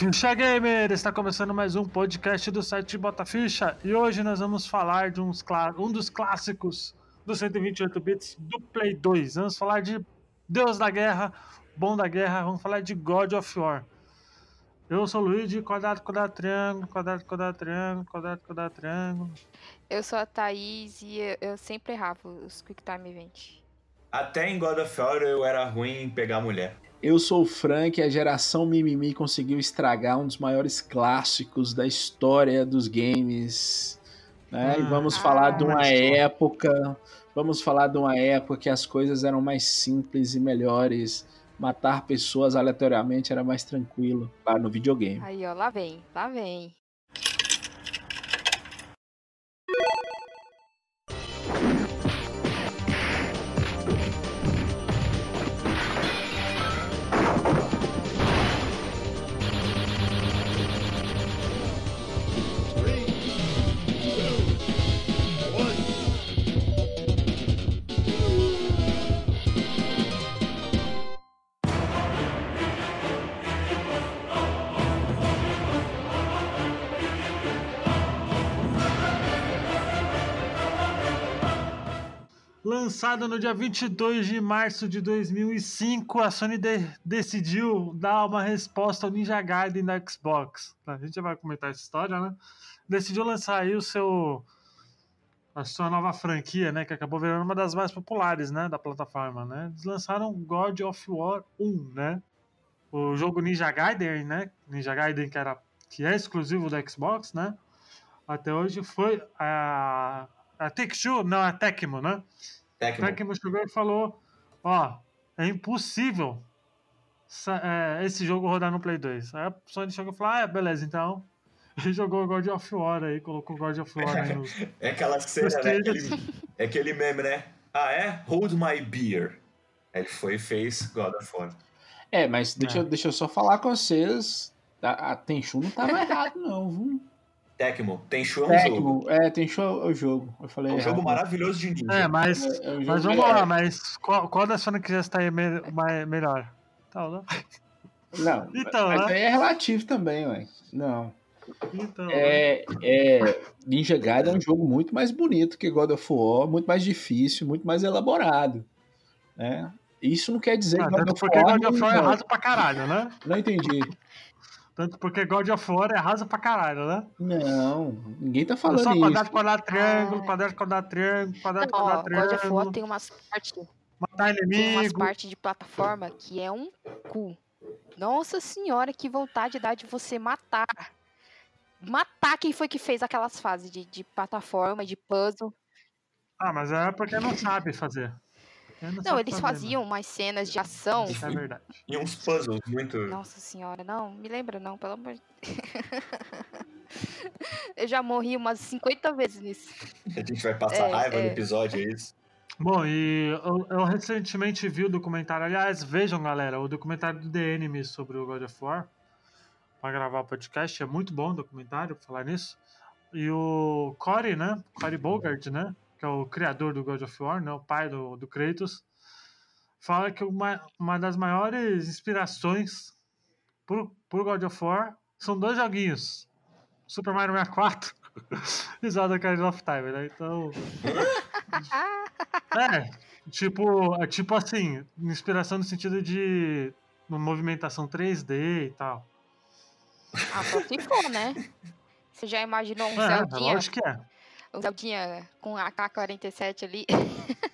Ficha Gamer! Está começando mais um podcast do site Bota Ficha e hoje nós vamos falar de uns, um dos clássicos dos 128 bits do Play 2. Vamos falar de Deus da Guerra, Bom da Guerra, vamos falar de God of War. Eu sou o Luigi, quadrado, quadrado, triângulo, quadrado, quadrado, triângulo, quadrado, quadrado, triângulo. Eu sou a Thaís e eu, eu sempre errava os Quick Time Event. Até em God of War eu era ruim em pegar mulher. Eu sou o Frank e a geração Mimimi conseguiu estragar um dos maiores clássicos da história dos games. Né? Ah, e vamos ah, falar de uma época. Vamos falar de uma época que as coisas eram mais simples e melhores. Matar pessoas aleatoriamente era mais tranquilo lá no videogame. Aí, ó, lá vem, lá vem. Lançado no dia 22 de março de 2005, a Sony de decidiu dar uma resposta ao Ninja Gaiden da Xbox. A gente já vai comentar essa história, né? Decidiu lançar aí o seu a sua nova franquia, né, que acabou virando uma das mais populares, né, da plataforma, né? Eles lançaram God of War 1, né? O jogo Ninja Gaiden, né? Ninja Gaiden que era que é exclusivo da Xbox, né? Até hoje foi a a Take-Two, não, a Tecmo, né? Tecmo. Tecmo chegou e falou, ó, é impossível é, esse jogo rodar no Play 2. Aí a Sony chegou e falou, ah, beleza, então. E jogou God of War aí, colocou God of War aí no... É aquela cena, né? Aquele, é aquele meme, né? Ah, é? Hold my beer. Ele foi e fez God of War. É, mas deixa, é. deixa eu só falar com vocês. A, a Tenchu não tava errado, não, viu? Tecmo. Tenchu é um Tecmo, jogo. É, Tenchu é o jogo. Eu falei é um jogo maravilhoso de ninja. É, mas, é, é um mas vamos lá, mas qual, qual das que já está aí me, mais, melhor? Então, não? Não, então, mas né? aí é relativo também, ué. Não. Então, é, né? é, Ninja Gaiden é um jogo muito mais bonito que God of War, muito mais difícil, muito mais elaborado. Né? Isso não quer dizer ah, que God of War. Porque God of War é errado pra caralho, né? Não entendi. Tanto porque God of War é rasa pra caralho, né? Não, ninguém tá falando só isso. Só quadrado, quadrado, triângulo, quadrado, quadrado, triângulo, quadrado, Não, quadrado, triângulo. God of War tem umas partes... Matar inimigo. Tem umas partes de plataforma que é um cu. Nossa senhora, que vontade dá de você matar. Matar quem foi que fez aquelas fases de, de plataforma, de puzzle. Ah, mas é porque não sabe fazer. Não, não eles faziam umas cenas de ação. Isso é verdade. E uns puzzles muito. Nossa senhora, não, me lembra não, pelo amor de Eu já morri umas 50 vezes nisso. A gente vai passar é, raiva é. no episódio, é isso? Bom, e eu, eu, recentemente vi o documentário, aliás, vejam galera, o documentário do The Enemy sobre o God of War, para gravar o podcast, é muito bom o documentário, pra falar nisso. E o Corey, né, Corey Bogart, né, que é o criador do God of War, né, o pai do, do Kratos, fala que uma, uma das maiores inspirações por, por God of War são dois joguinhos: Super Mario 64 e Zelda Ocarina of Time, né? Então. é, tipo, é tipo assim, inspiração no sentido de uma movimentação 3D e tal. Ah, só se for, né? Você já imaginou um é, Zeldinha? Lógico que é o Zeldinha com a AK-47 ali.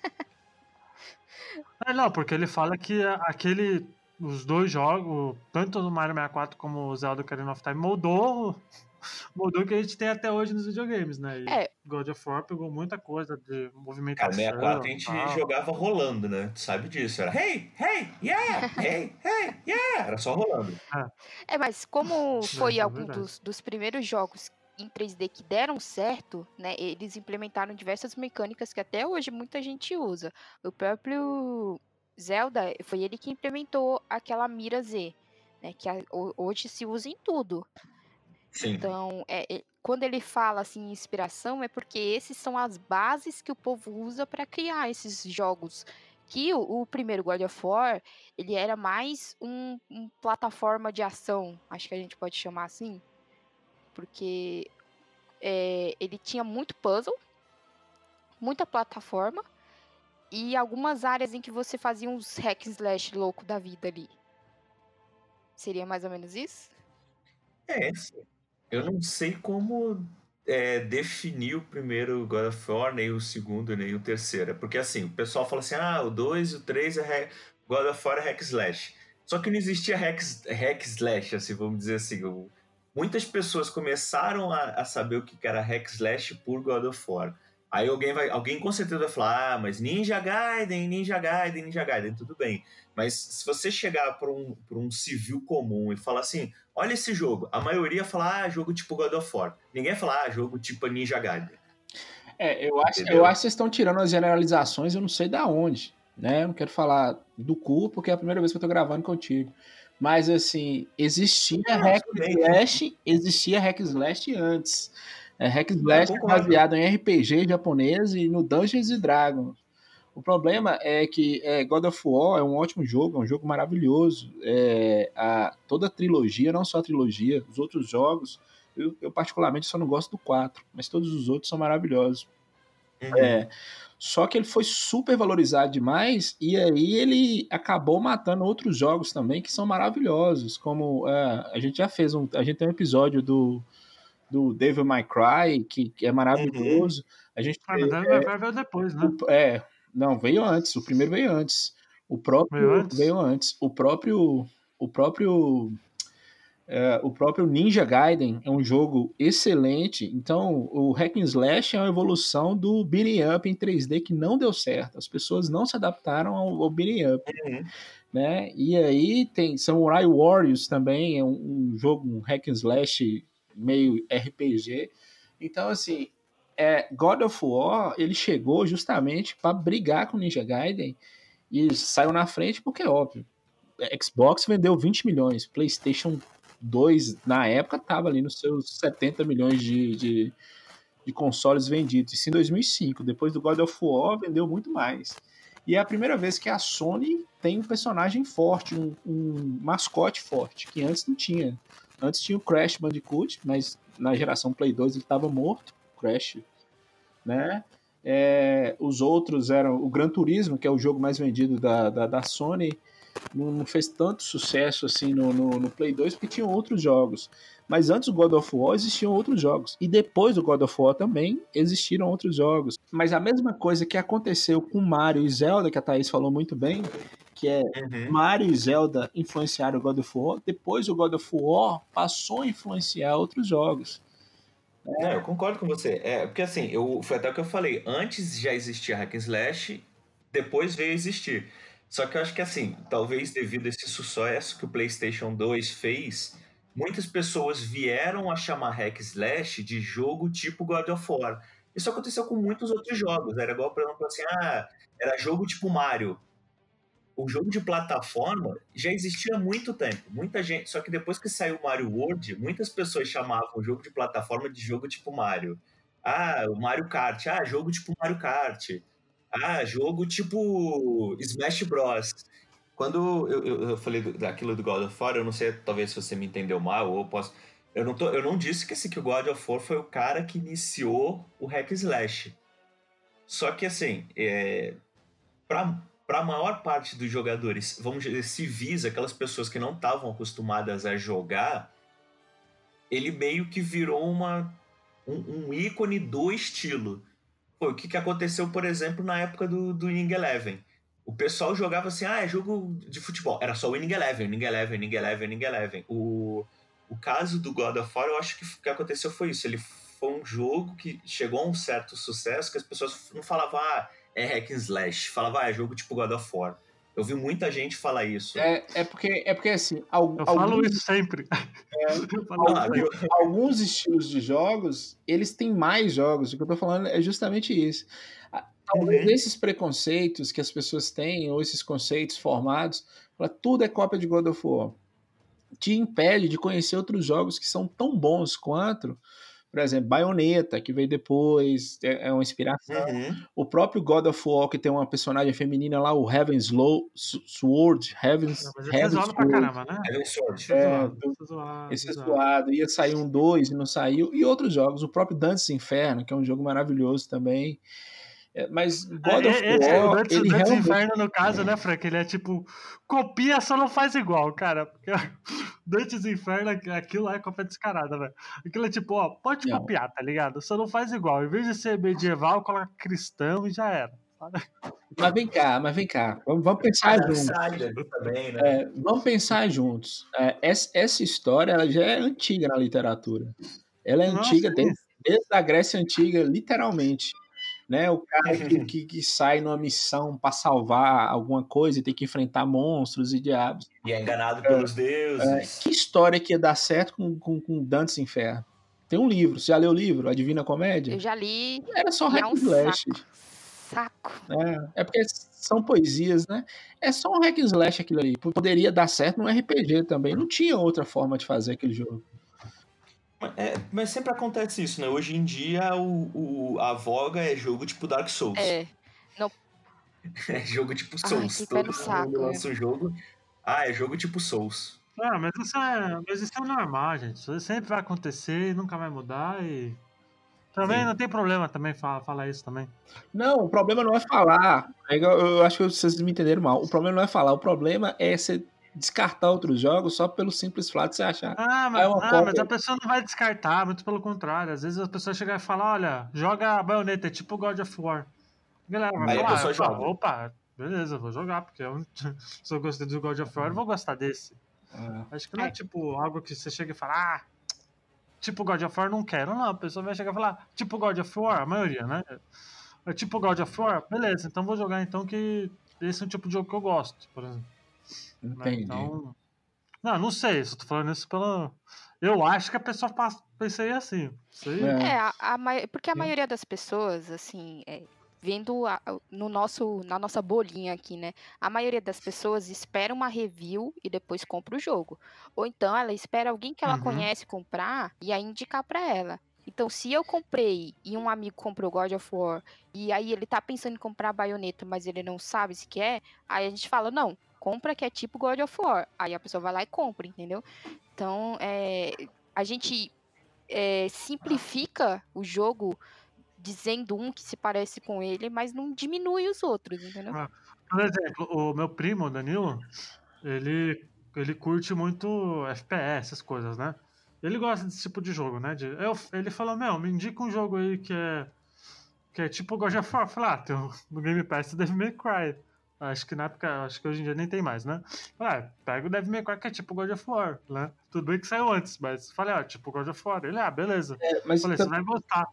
É, não, porque ele fala que aquele. Os dois jogos, tanto o Mario 64 como o Zelda Ocarina of Time, mudou, mudou o que a gente tem até hoje nos videogames, né? E é. God of War pegou muita coisa de movimentação. Cara, 64 a gente tal. jogava rolando, né? Tu sabe disso. Era hey, hey, yeah, hey, hey, yeah. Era só rolando. É, é mas como foi é, algum dos, dos primeiros jogos em 3D que deram certo, né, eles implementaram diversas mecânicas que até hoje muita gente usa. O próprio Zelda foi ele que implementou aquela mira Z, né, que hoje se usa em tudo. Sim. Então, é, é, quando ele fala assim inspiração, é porque esses são as bases que o povo usa para criar esses jogos que o, o, primeiro God of War, ele era mais um, um, plataforma de ação, acho que a gente pode chamar assim, porque é, ele tinha muito puzzle, muita plataforma e algumas áreas em que você fazia uns hack slash louco da vida ali. Seria mais ou menos isso? É, eu não sei como é, definir o primeiro God of War, nem o segundo, nem o terceiro. Porque assim, o pessoal fala assim: ah, o 2 e o 3 é God of War é hack slash. Só que não existia hack, hack slash, assim, vamos dizer assim. Muitas pessoas começaram a, a saber o que era hack slash por God of War. Aí alguém vai, alguém com certeza vai falar, ah, mas Ninja Gaiden, Ninja Gaiden, Ninja Gaiden, tudo bem. Mas se você chegar para um, um civil comum e falar assim, olha esse jogo, a maioria fala, ah, jogo tipo God of War. Ninguém fala, ah, jogo tipo Ninja Gaiden. É, eu acho, eu acho que vocês estão tirando as generalizações, eu não sei da onde, né? Eu não quero falar do cu, porque é a primeira vez que eu tô gravando contigo. Mas assim, existia Hack Slash, existia Hack Slash antes. É, Hack Slash é baseado em RPG japonês e no Dungeons Dragons. O problema é que é, God of War é um ótimo jogo, é um jogo maravilhoso. É, a, toda a trilogia, não só a trilogia, os outros jogos, eu, eu, particularmente só não gosto do 4, mas todos os outros são maravilhosos. Uhum. É, só que ele foi super valorizado demais e aí ele acabou matando outros jogos também que são maravilhosos, como é, a gente já fez um, a gente tem um episódio do do Devil May Cry, que, que é maravilhoso. Uhum. A gente ah, Cry veio depois, né? O, é, não, veio antes. O primeiro veio antes. O próprio veio antes. Veio antes. O próprio o próprio é, o próprio Ninja Gaiden é um jogo excelente. Então, o Hack and Slash é uma evolução do beating up em 3D que não deu certo. As pessoas não se adaptaram ao, ao beating up. Uhum. Né? E aí tem Samurai Warriors também, é um, um jogo, um hack and slash meio RPG. Então, assim, é, God of War, ele chegou justamente para brigar com Ninja Gaiden e saiu na frente porque, é óbvio, Xbox vendeu 20 milhões, PlayStation 2, na época, estava ali nos seus 70 milhões de, de, de, consoles vendidos. Isso em 2005. Depois do God of War, vendeu muito mais. E é a primeira vez que a Sony tem um personagem forte, um, um mascote forte, que antes não tinha. Antes tinha o Crash Bandicoot, mas na geração Play 2 ele estava morto, Crash, né? É, os outros eram o Gran Turismo, que é o jogo mais vendido da, da, da Sony, não, não, fez tanto sucesso assim no, no, no, Play 2 porque tinham outros jogos. Mas antes do God of War existiam outros jogos. E depois do God of War também existiram outros jogos. Mas a mesma coisa que aconteceu com Mario e Zelda, que a Thaís falou muito bem, que é uhum. Mario e Zelda influenciaram o God of War, depois o God of War passou a influenciar outros jogos. É. eu concordo com você. É, porque assim, eu, foi até o que eu falei. Antes já existia Hack and Slash, depois veio existir. Só que eu acho que assim, talvez devido a esse sucesso que o PlayStation 2 fez, muitas pessoas vieram a chamar Hack Slash de jogo tipo God of War. Isso aconteceu com muitos outros jogos. Era igual, por exemplo, assim, ah, era jogo tipo Mario o jogo de plataforma já existia há muito tempo. Muita gente. Só que depois que saiu o Mario World, muitas pessoas chamavam o jogo de plataforma de jogo tipo Mario. Ah, o Mario Kart. Ah, jogo tipo Mario Kart. Ah, jogo tipo Smash Bros. Quando eu, eu, eu falei daquilo do God of War, eu não sei, talvez se você me entendeu mal, ou posso. Eu não, tô, eu não disse que, esse, que o God of War foi o cara que iniciou o hack slash. Só que assim, é, para a maior parte dos jogadores, vamos dizer, civis, aquelas pessoas que não estavam acostumadas a jogar, ele meio que virou uma, um, um ícone do estilo. Foi o que, que aconteceu, por exemplo, na época do, do Inning Eleven. O pessoal jogava assim, ah, é jogo de futebol. Era só o Inning Eleven, Inning Eleven, Inning Eleven, Inning Eleven. O, o caso do God of War, eu acho que o que aconteceu foi isso. Ele foi um jogo que chegou a um certo sucesso que as pessoas não falavam, ah, é hack and slash. Falava, ah, é jogo tipo God of War. Eu vi muita gente falar isso. É, é, porque, é porque assim. Al, eu alguns, falo isso sempre. É, alguns, alguns, estilos de jogos, eles têm mais jogos. O que eu tô falando é justamente isso. Talvez uhum. esses preconceitos que as pessoas têm, ou esses conceitos formados, tudo é cópia de God of War, te impede de conhecer outros jogos que são tão bons quanto. Por exemplo, Bayonetta, que veio depois, é, é uma inspiração. Uhum. O próprio God of War, que tem uma personagem feminina lá, o Heaven's Low, Sword, Heaven's, Não, mas Heaven's Sword. Pra caramba, né? Sword. É, zoado, esse é zoado. Ia sair um 2 e não saiu. E outros jogos, o próprio Dantes Inferno, que é um jogo maravilhoso também. É, mas God é, of é, é, War, Dantes, ele Dantes realmente... Inferno, no caso, né, Frank? Ele é tipo, copia, só não faz igual, cara. Porque Dantes Inferno, aquilo lá é cópia descarada, velho. Aquilo é tipo, ó, pode não. copiar, tá ligado? Só não faz igual. Em vez de ser medieval, coloca cristão e já era. Mas vem cá, mas vem cá. Vamos, vamos pensar juntos. Também, né? é, vamos pensar juntos. É, essa, essa, história ela já é antiga na literatura. Ela é Nossa, antiga desde, desde a Grécia Antiga, literalmente né? O cara que, que, que sai numa missão para salvar alguma coisa e tem que enfrentar monstros e diabos. E é enganado pelos é, deuses. É, que história que ia dar certo com, com, com Dantes Inferno? Tem um livro. Você já leu o livro? A Divina Comédia? Eu já li. Era só hack é um slash. Saco. É, é porque são poesias, né? É só um hack slash aquilo ali. Poderia dar certo no RPG também. Não tinha outra forma de fazer aquele jogo. É, mas sempre acontece isso, né? Hoje em dia o, o, a voga é jogo tipo Dark Souls. É. Não... é jogo tipo Souls. Ai, Todo mundo lança um jogo. Ah, é jogo tipo Souls. Ah, mas isso é, mas isso é normal, gente. Isso sempre vai acontecer e nunca vai mudar e. Também Sim. não tem problema também falar, falar isso também. Não, o problema não é falar. É eu acho que vocês me entenderam mal. O problema não é falar, o problema é ser descartar outros jogos só pelo simples fato de você achar. Ah, mas, é ah, mas, a pessoa não vai descartar, muito pelo contrário. Às vezes a pessoa chega e fala: olha, joga a baioneta, é tipo God of War. galera vai falar, a joga. opa, beleza, vou jogar, porque eu, se eu gostei do God of War, eu vou gostar desse. É. Acho que não é, é tipo algo que você chega e fala, ah, tipo God of War, não quero. Não, a pessoa vai chegar e falar, tipo God of War, a maioria, né? É tipo God of War, beleza, então vou jogar então que esse é um tipo de jogo que eu gosto, por exemplo. Né, Entendi. Então, não, não sei, só tô falando isso pela. Eu acho que a pessoa pensei assim. Sei. É, a, a, porque a maioria das pessoas, assim, é, vendo a, no nosso, na nossa bolinha aqui, né? A maioria das pessoas espera uma review e depois compra o jogo. Ou então ela espera alguém que ela uhum. conhece comprar e aí indicar para ela. Então, se eu comprei e um amigo comprou God of War e aí ele tá pensando em comprar a baioneta, mas ele não sabe se quer, aí a gente fala: não, compra que é tipo God of War. Aí a pessoa vai lá e compra, entendeu? Então, é, a gente é, simplifica o jogo dizendo um que se parece com ele, mas não diminui os outros, entendeu? Ah, por exemplo, o meu primo, Danilo, ele, ele curte muito FPS, essas coisas, né? Ele gosta desse tipo de jogo, né? De, eu, ele falou, meu, me indica um jogo aí que é que é tipo God of War. Eu falei, ah, tem no Game Pass Devil May Cry. Acho que na época, acho que hoje em dia nem tem mais, né? Ah, pega o Devil May Cry que é tipo God of War, né? Tudo bem que saiu antes, mas falei, ah, tipo God of War. Ele, ah, beleza. É, mas falei, então... você vai gostar.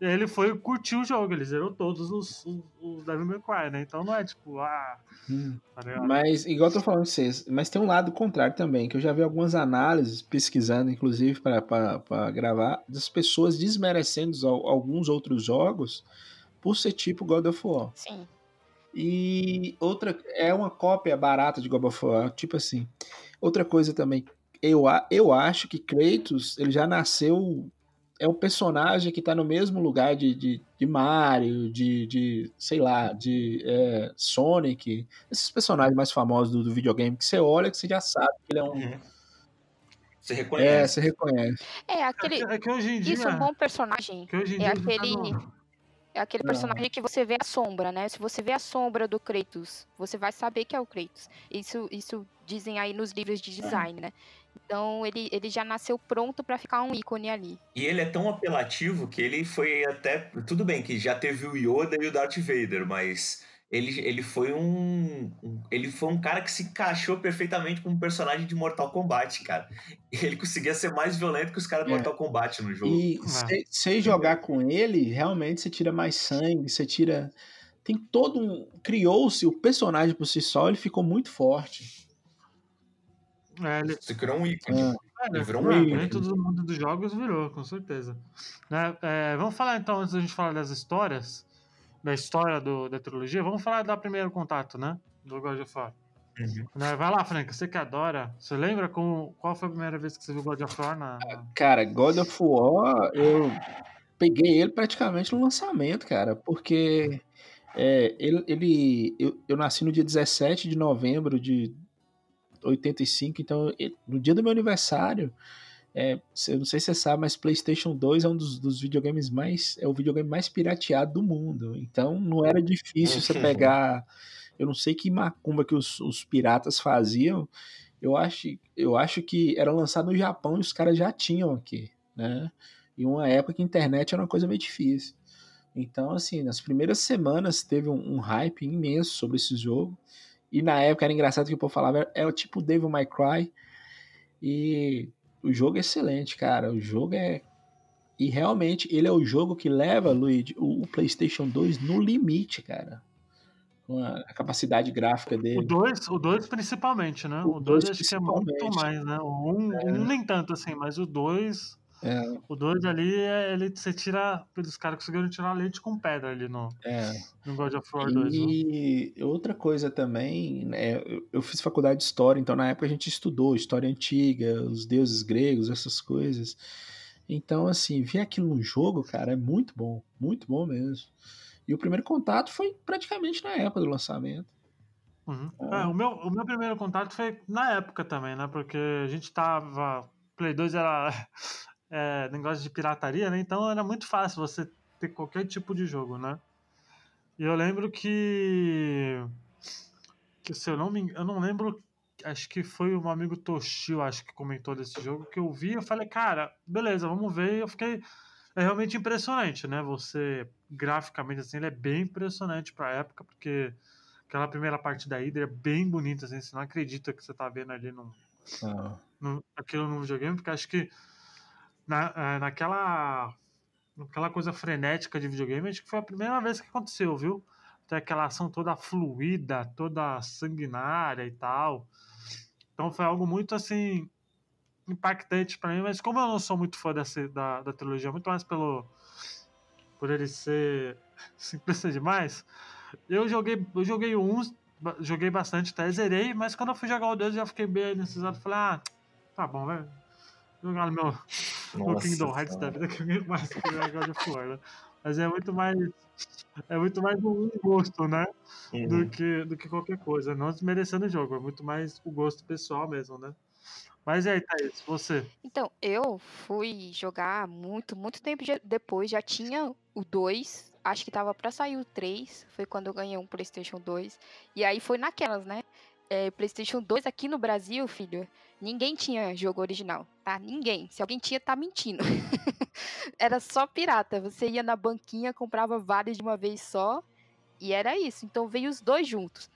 E aí ele foi curtir o jogo, ele zerou todos os, os, os Devil May Cry, né? Então não é tipo, ah. Hum. Tá mas, igual eu tô falando pra vocês, mas tem um lado contrário também, que eu já vi algumas análises, pesquisando, inclusive, para gravar, das pessoas desmerecendo alguns outros jogos por ser tipo God of War. Sim. E outra, é uma cópia barata de God of War, tipo assim. Outra coisa também, eu, eu acho que Kratos, ele já nasceu, é um personagem que tá no mesmo lugar de, de, de Mario, de, de, sei lá, de é, Sonic, esses personagens mais famosos do, do, videogame, que você olha que você já sabe que ele é um... Uhum. Você reconhece. É, você reconhece. É, aquele... É que, é hoje em dia... Isso é um bom personagem. Que hoje em é dia aquele... Tá é aquele personagem que você vê a sombra, né? Se você vê a sombra do Kratos, você vai saber que é o Kratos. Isso, isso dizem aí nos livros de design, né? Então ele, ele já nasceu pronto para ficar um ícone ali. E ele é tão apelativo que ele foi até. Tudo bem que já teve o Yoda e o Darth Vader, mas ele, ele foi um, ele foi um cara que se encaixou perfeitamente com um personagem de Mortal Kombat, cara. Ele conseguia ser mais violento que os caras do é. Mortal Kombat no jogo. E sem jogar com ele, realmente você tira mais sangue, você tira tem todo um criou-se o personagem por si só, ele ficou muito forte. É, ele... Você criou um ícone. É. ele virou um ícone. Dentro do mundo dos jogos virou, com certeza. Né? É, vamos falar então, antes da gente falar das histórias, da história do, da trilogia, vamos falar da primeiro contato, né? Do God of War. Uhum. Vai lá, Frank, você que adora. Você lembra com, qual foi a primeira vez que você viu God of War? Na. Cara, God of War, eu peguei ele praticamente no lançamento, cara, porque é, ele, ele eu, eu, nasci no dia 17 de novembro de 85, então no dia do meu aniversário, é, eu não sei se você sabe, mas PlayStation 2 é um dos, dos, videogames mais. É o videogame mais pirateado do mundo. Então não era difícil você pegar. Eu não sei que macumba que os, os piratas faziam. Eu acho, eu acho que era lançado no Japão e os caras já tinham aqui, né? Em uma época que a internet era uma coisa meio difícil. Então, assim, nas primeiras semanas teve um, um hype imenso sobre esse jogo. E na época era engraçado que o povo falava, é o tipo Devil May Cry. E o jogo é excelente, cara. O jogo é. E realmente ele é o jogo que leva, Luigi, o, PlayStation 2 no limite, cara. Com a, capacidade gráfica dele. O 2, o 2 principalmente, né? O 2 acho que é muito mais, né? O 1 um, é. um nem tanto assim, mas o 2 é. O 2 ali, é, ele, você tira. Os caras conseguiram tirar leite com pedra ali no, é. no God of War 2. E né? outra coisa também, né, eu fiz faculdade de história, então na época a gente estudou história antiga, os deuses gregos, essas coisas. Então, assim, ver aquilo no jogo, cara, é muito bom. Muito bom mesmo. E o primeiro contato foi praticamente na época do lançamento. Uhum. É. o, meu, o meu primeiro contato foi na época também, né? Porque a gente tava. Play 2 era é, negócio de pirataria, né? Então era muito fácil você ter qualquer tipo de jogo, né? E eu lembro que. que se eu não me eu não lembro. Acho que foi um amigo Toshio, acho que comentou desse jogo, que eu vi, eu falei, cara, beleza, vamos ver. E eu fiquei. É realmente impressionante, né? Você, graficamente, assim, ele é bem impressionante pra época, porque aquela primeira parte da Hydra é bem bonita, assim, você não acredita que você tá vendo ali no, ah. no, aquilo no videogame, porque acho que na, é, naquela, naquela coisa frenética de videogame, acho que foi a primeira vez que aconteceu, viu? Tem aquela ação toda fluida, toda sanguinária e tal. Então foi algo muito assim impactante para mim, mas como eu não sou muito fã dessa, da, da trilogia, muito mais pelo por ele ser simplista demais, eu joguei, eu joguei um, joguei bastante, até zerei, mas quando eu fui jogar o 2 já fiquei bem necessitado, falei, ah, tá bom, velho jogar no meu no Kingdom Hearts da vida que eu mais que jogar God of War, né? Mas é muito mais. É muito mais um gosto, né? Uhum. Do, que, do que qualquer coisa. Não desmerecendo o jogo, é muito mais o gosto pessoal mesmo, né? Mas e aí, Thaís, você? Então, eu fui jogar muito, muito tempo depois. Já tinha o 2. Acho que tava pra sair o 3. Foi quando eu ganhei um PlayStation 2. E aí foi naquelas, né? É, PlayStation 2 aqui no Brasil, filho Ninguém tinha jogo original, tá? Ninguém. Se alguém tinha, tá mentindo. era só pirata. Você ia na banquinha, comprava vários de uma vez só. E era isso. Então veio os dois juntos.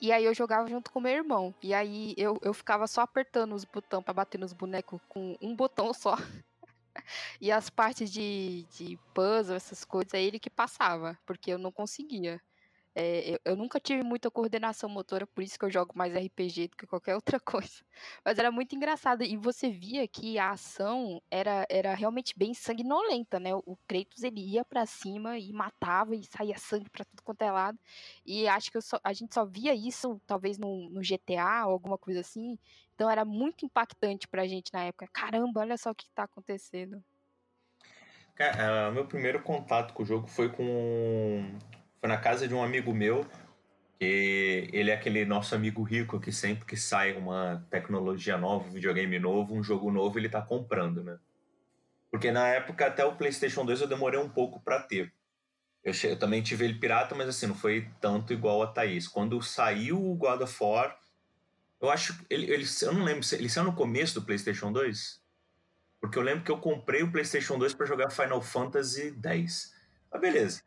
E aí eu jogava junto com meu irmão. E aí eu, eu ficava só apertando os botões para bater nos bonecos com um botão só. e as partes de, de puzzle, essas coisas, é ele que passava, porque eu não conseguia. É, eu, eu, nunca tive muita coordenação motora, por isso que eu jogo mais RPG do que qualquer outra coisa. Mas era muito engraçado. E você via que a ação era, era realmente bem sanguinolenta, né? O Kratos ele ia para cima e matava e saía sangue para tudo quanto é lado. E acho que só, a gente só via isso, talvez no, no GTA ou alguma coisa assim. Então era muito impactante pra gente na época. Caramba, olha só o que tá acontecendo. Cara, uh, meu primeiro contato com o jogo foi com foi na casa de um amigo meu, que ele é aquele nosso amigo rico que sempre que sai uma tecnologia nova, um videogame novo, um jogo novo, ele tá comprando, né? Porque na época até o PlayStation 2 eu demorei um pouco para ter. Eu, eu, também tive ele pirata, mas assim, não foi tanto igual a Thaís. Quando saiu o God of War, eu acho. Ele, ele, eu não lembro, ele saiu no começo do PlayStation 2? Porque eu lembro que eu comprei o PlayStation 2 para jogar Final Fantasy X. Mas beleza.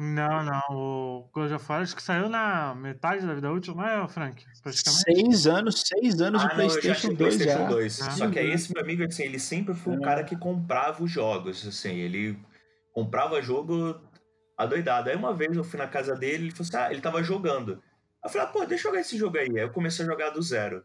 Não, não. O God of War acho que saiu na metade da vida útil, não é, Frank? Seis anos, seis anos ah, de PlayStation, não, 2 PlayStation já. 2. Ah, Só que aí esse meu amigo, assim, ele sempre foi o é. cara que comprava os jogos, assim, ele comprava jogo adoidado. Aí uma vez eu fui na casa dele, ele falou assim, ah, ele tava jogando. Eu falei, ah, pô, deixa eu jogar esse jogo aí. Aí eu comecei a jogar do zero.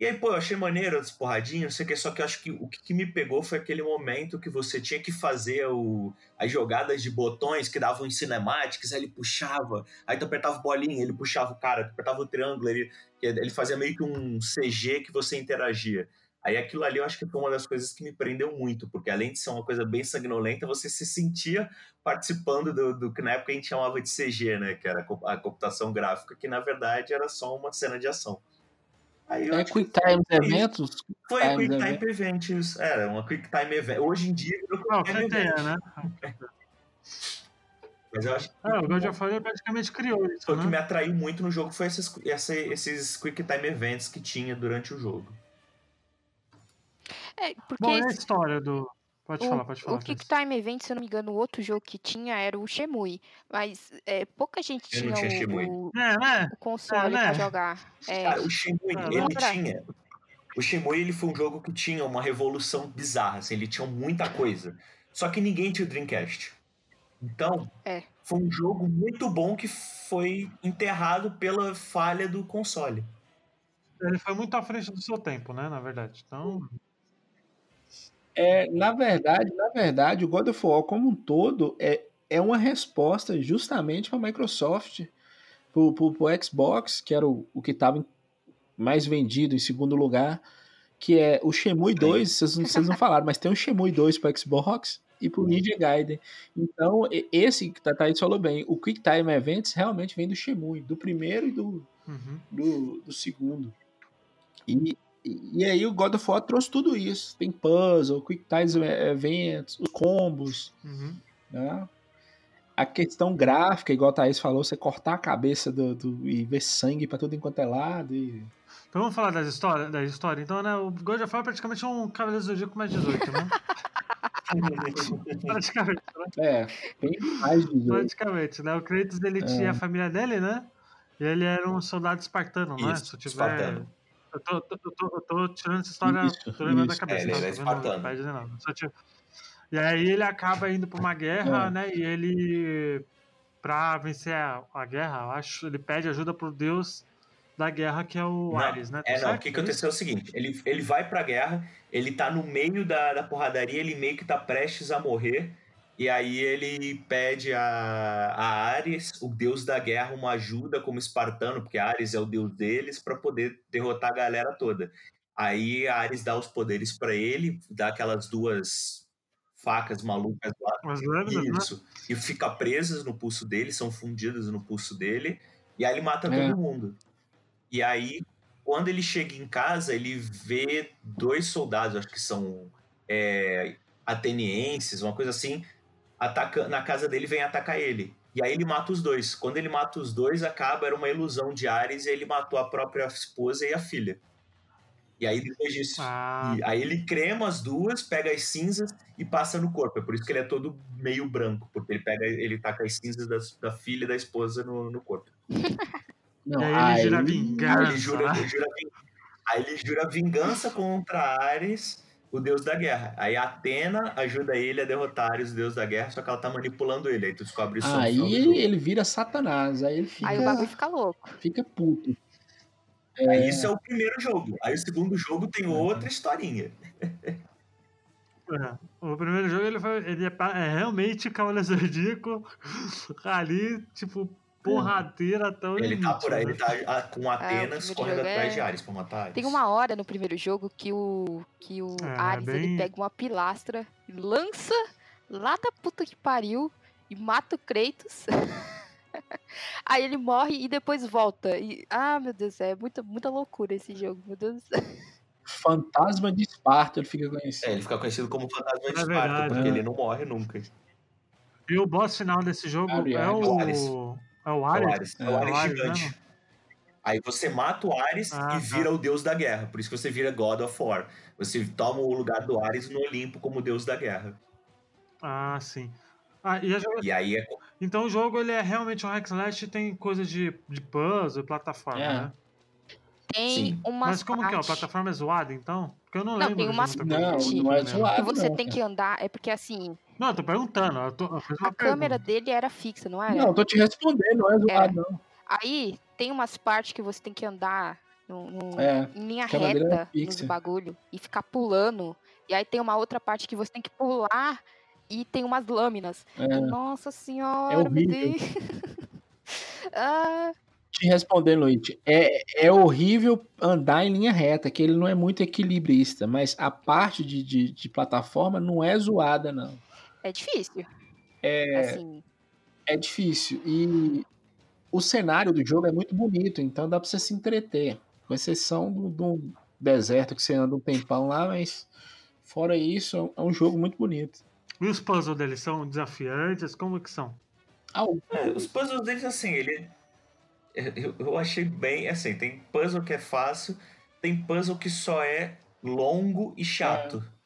E aí, pô, eu achei maneiro as porradinhas, não sei o que, só que eu acho que o que me pegou foi aquele momento que você tinha que fazer o, as jogadas de botões que davam em cinemáticas, aí ele puxava, aí tu apertava bolinha, ele puxava o cara, tu apertava o triângulo, ele, ele fazia meio que um CG que você interagia. Aí aquilo ali eu acho que foi uma das coisas que me prendeu muito, porque além de ser uma coisa bem sanguinolenta, você se sentia participando do, do que na época a gente chamava de CG, né? Que era a computação gráfica, que na verdade era só uma cena de ação. Aí é Quick Time Eventos? Foi a Quick Time Events, era uma Quick Time Event. Hoje em dia... Não, você tem, né? Mas eu acho que. Ah, o God of War praticamente criou isso. Foi né? o que me atraiu muito no jogo foi esses, esses Quick Time Events que tinha durante o jogo. É, porque Bom, é a história do. Pode o, falar, pode falar. O Kick Time Event, se eu não me engano, o outro jogo que tinha era o Shemui. Mas é, pouca gente Eu tinha, não tinha o, Shemui. o, É, né? o console É, né? pra jogar. É, Cara, o Shenmue, Ah, ele lembra? tinha. O Shenmue, ele foi um jogo que tinha uma revolução bizarra, assim, ele tinha muita coisa. Só que ninguém tinha o Dreamcast. Então, É. foi um jogo muito bom que foi enterrado pela falha do console. Ele foi muito à frente do seu tempo, né? Na verdade. Então. É, na verdade, na verdade, o God of War como um todo é, é uma resposta justamente para a Microsoft, para o Xbox, que era o, o que estava mais vendido em segundo lugar, que é o Shenmue 2, vocês, não- vocês não falaram, mas tem o Shenmue 2 para Xbox e para o Ninja Gaiden. Então, esse que tá, Thaís falou bem, o Quick Time Events realmente vem do Shenmue, do primeiro e do, Uhum. do, do segundo. E, e aí o God of War trouxe tudo isso. Tem puzzle, quick time events, os combos, Uhum. né? A questão gráfica, igual a Thaís falou, você cortar a cabeça do, do- e ver sangue pra tudo enquanto é lado. E... Então vamos falar das histórias, da história. Então, né? O God of War é praticamente um Cavaleiro do Zodíaco mais 18, né? praticamente, né? É, tem mais de 18. Praticamente, né? O Kratos, ele É. tinha a família dele, né? E ele era um soldado espartano, né? Isso, Se eu tiver... espartano. Eu tô, tô- tô- tirando essa história, Isso, tô lembrando da cabeça. É, ele tá? era espartano. Wikipedia, não. Só tiro- E aí ele acaba indo pra uma guerra, É. né? E ele, pra vencer a, a guerra, eu acho, ele pede ajuda pro deus da guerra, que é o Não, Ares, né? Tá É, não, o que, que aconteceu é o seguinte: ele, ele vai pra guerra, ele tá no meio da, da porradaria, ele meio que tá prestes a morrer, e aí ele pede a, a Ares, o deus da guerra, uma ajuda como espartano, porque Ares é o deus deles, pra poder derrotar a galera toda. Aí a Ares dá os poderes pra ele, dá aquelas duas facas malucas lá, As lâminas, né? isso, e fica presas no pulso dele, são fundidas no pulso dele, e aí ele mata É. todo mundo. E aí, quando ele chega em casa, ele vê dois soldados, acho que são é, atenienses, uma coisa assim, ataca na casa dele vem atacar ele. E aí ele mata os dois. Quando ele mata os dois, acaba, era uma ilusão de Ares, e ele matou a própria esposa e a filha. E aí depois disso, Ah, e aí ele crema as duas, pega as cinzas e passa no corpo. É por isso que ele é todo meio branco, porque ele pega, ele taca as cinzas das- da, filha e da esposa no, no corpo. Não, E aí ele jura Aí vingança. ele jura, ele jura aí ele jura vingança contra Ares, o deus da guerra. Aí Atena ajuda ele a derrotar Ares, o deus da guerra, só que ela tá manipulando ele. Aí tu descobre isso Aí ele vira Satanás, aí ele fica, aí o bagulho fica louco. fica puto. Aí isso é o primeiro jogo. Aí o segundo jogo tem outra historinha. É. O primeiro jogo ele, foi, ele é, é realmente Cavaleiro Zodíaco ali, tipo, porradeira até o Ele limite. tá por aí, né? ele tá ah, com Atenas primeiro correndo atrás é- de Ares pra matar Ares. Tem uma hora no primeiro jogo que o que o É, Ares bem- ele pega uma pilastra, lança lá da puta que pariu e mata o Kratos. Aí ele morre e depois volta. E, ah, meu Deus, é muita, muita loucura esse jogo, meu Deus. Fantasma de Esparta, ele fica É, conhecido. ele fica conhecido como Fantasma de É Esparta, verdade, porque é. ele não morre nunca. E o boss final desse jogo Abre é Ares. o. Ares. É o É o Ares? Ares, é É, o Ares Ares, gigante. Aí você mata o Ares Ah, e tá. vira o deus da guerra. Por isso que você vira God of War. Você toma o lugar do Ares no Olimpo como deus da guerra. Ah, sim. Ah, e a joga- E aí é Então o jogo ele é realmente um hack slash e tem coisa de, de puzzle, plataforma, É. né? Tem Sim. umas Mas como que é? A plataforma é zoada, então? Porque eu não, Não, lembro tem coisa. Não, parte não é zoado. que você não, tem cara. que andar. É porque assim, Não, eu tô perguntando. Eu, tô, eu fiz uma a câmera pergunta. dele era fixa, não era? Não, tô te respondendo, não é zoado, não. Aí tem umas partes que você tem que andar no, no é, em linha reta nos bagulho e ficar pulando. E aí tem uma outra parte que você tem que pular e tem umas lâminas. É. Nossa senhora, é meu Deus. ah. Te respondendo, Luiz, é, é horrível andar em linha reta, que ele não é muito equilibrista, mas a parte de, de, de plataforma não é zoada, não. É difícil. É, assim. é difícil. E o cenário do jogo é muito bonito, então dá pra você se entreter. Com exceção do, do deserto que você anda um tempão lá, mas fora isso, é um jogo muito bonito. E os puzzles deles são desafiantes? Como que são? Ah, é, os puzzles deles, assim, ele. Eu, eu achei bem. Assim, tem puzzle que é fácil, tem puzzle que só é longo e chato. É.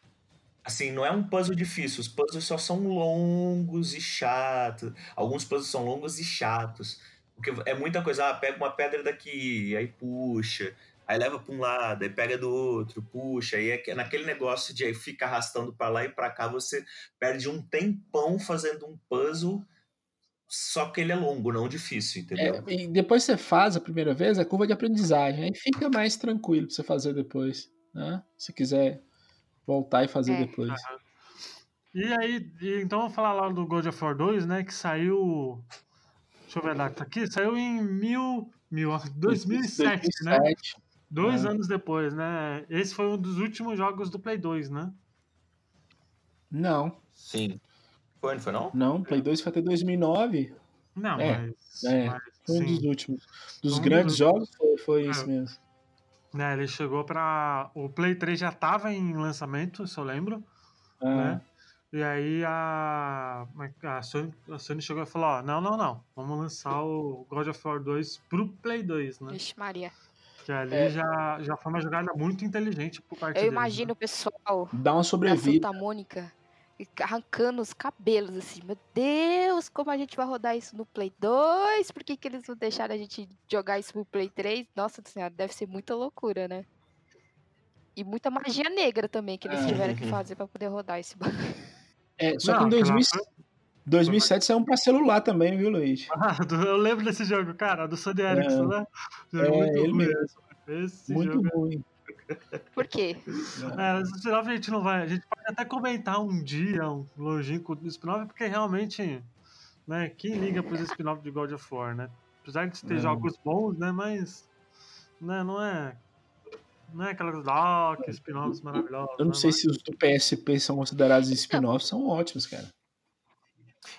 Assim, não é um puzzle difícil, os puzzles só são longos e chatos. Alguns puzzles são longos e chatos. Porque é muita coisa, ah, pega uma pedra daqui, aí puxa, aí leva para um lado, aí pega do outro, puxa, aí é naquele negócio de aí fica arrastando para lá e para cá, você perde um tempão fazendo um puzzle, só que ele é longo, não difícil, entendeu? É, e depois você faz a primeira vez, é curva de aprendizagem, aí fica mais tranquilo para você fazer depois, né? Se quiser voltar e fazer é. depois. E aí, então vamos falar lá do God of War 2, né, que saiu Deixa eu ver a data aqui. Saiu em mil, mil, 2007, 2007. né? Dois é. anos depois, né? Esse foi um dos últimos jogos do Play 2, né? Não. Sim. Foi, não foi não? Não, Play 2 foi até 2009. Não, é, mas, é, mas, foi um dos últimos. Dos um grandes dos... jogos foi, foi é. isso mesmo. Né, ele chegou para O Play 3 já tava em lançamento, se eu lembro. É. Né? E aí a, a, Sony, a Sony chegou e falou, ó, não, não, não, vamos lançar o God of War 2 pro Play 2, né? Vixe Maria. Que ali é. já, já foi uma jogada muito inteligente por parte Eu imagino né? o pessoal Dá uma sobrevida. Santa Mônica arrancando os cabelos, assim, meu Deus, como a gente vai rodar isso no Play 2? Por que, que eles não deixaram a gente jogar isso no Play 3? Nossa senhora, deve ser muita loucura, né? E muita magia negra também que eles é. tiveram que fazer para poder rodar esse bagulho. É, só não, que em 2000, 2007 saiu um pra celular também, viu, Luiz? Ah, eu lembro desse jogo, cara, do Sony Ericsson, é, né? é, muito ele ruim. mesmo. Esse muito jogo é ruim. Por quê? É, o spin-off a gente não vai. A gente pode até comentar um dia um longínquo do spin-off, porque realmente, né, quem liga pros spin-off de God of War, né? Apesar de ter é. jogos bons, né, mas né, não é não é aquela coisa, ah, que spin-offs maravilhosos. Eu não né, sei mas... se os do PSP são considerados spin-offs, são ótimos, cara.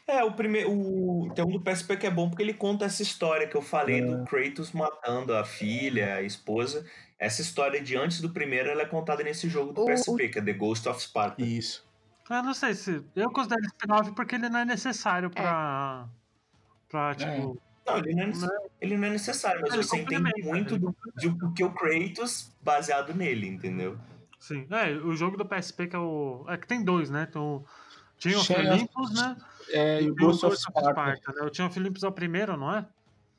É, o primeiro. O, tem um do PSP que é bom porque ele conta essa história que eu falei é. do Kratos matando a filha, a esposa. Essa história de antes do primeiro ela é contada nesse jogo do o, PSP, que é The Ghost of Sparta. Isso. Eu não sei se. Eu considero spin-off porque ele não é necessário pra. É. Pra, é. tipo. Não, ele não é, né? ele não é necessário, mas ele você entende muito do, do que o Kratos baseado nele, entendeu? Sim, é, o jogo do PSP que é o. É que tem dois, né? Então, tinha o Olympus, né? É, e o Ghost of Sparta. Sparta né? O of Olympus é o primeiro, não é?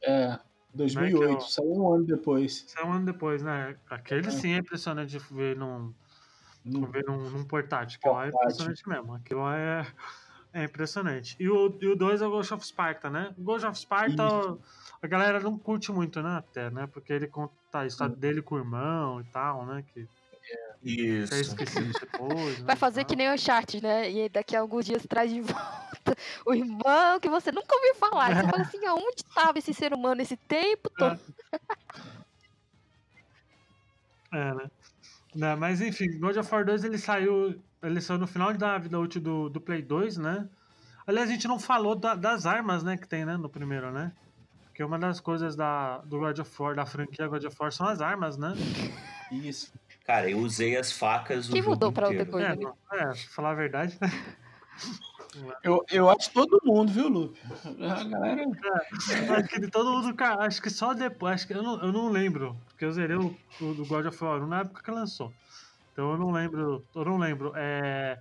É, 2008, né? é o... saiu um ano depois. Saiu um ano depois, né? Aquele é. sim é impressionante de ver num, num, ver num, num portátil, que é impressionante mesmo. Aquilo é é impressionante. E o 2 e o dois é o Ghost of Sparta, né? O Ghost of Sparta, Isso. a galera não curte muito, né? Até, né? Porque ele conta a história dele com o irmão e tal, né? Que isso. É depois. Né, Vai fazer que nem o chat, né? E daqui a alguns dias traz de volta o irmão que você nunca ouviu falar. Você fala assim, aonde estava esse ser humano esse tempo todo? É, é né? Não, mas enfim, God of War 2 ele saiu ele saiu no final da vida útil do, do Play 2, né? Aliás, a gente não falou da, das armas, né, que tem, né, no primeiro, né? Porque uma das coisas da, do God of War, da franquia God of War, são as armas, né? Isso. Cara, eu usei as facas. Quem mudou pra outra coisa? É, né? é, falar a verdade, né? Eu, eu acho todo mundo, viu, Lupe? A galera. É, acho que todo mundo, acho que só depois. Acho que eu não, eu não lembro, porque eu zerei o, o do God of War na época que lançou. Então eu não lembro. Eu não lembro. É,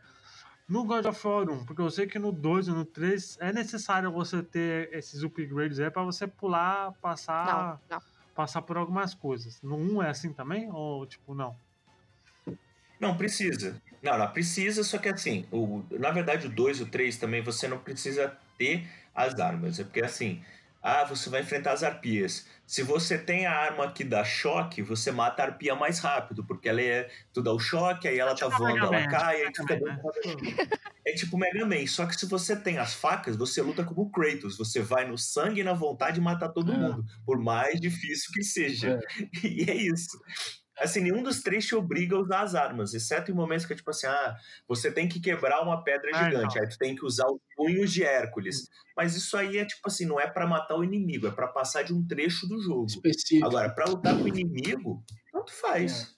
no God of War 1, porque eu sei que no 2 e no 3 é necessário você ter esses upgrades aí pra você pular, passar. Não, não. Passar por algumas coisas. No 1 é assim também? Ou tipo, não? Não, precisa. Não, não precisa, só que assim, o, na verdade o 2 e o 3 também você não precisa ter as armas. É porque assim, ah, você vai enfrentar as arpias. Se você tem a arma que dá choque, você mata a arpia mais rápido, porque ela é. Tu dá o choque, aí ela tá tipo voando, ela cai, aí tipo tu fica Mega dando É tipo Mega Man, só que se você tem as facas, você luta como o Kratos. Você vai no sangue e na vontade de matar todo É. mundo, por mais difícil que seja. E é isso. Assim, nenhum dos três te obriga a usar as armas, exceto em momentos que é tipo assim, ah, você tem que quebrar uma pedra Ah, gigante, então. aí tu tem que usar os punhos de Hércules. Mas isso aí é tipo assim, não é pra matar o inimigo, é pra passar de um trecho do jogo. Específico. Agora, pra lutar com o inimigo, tanto faz.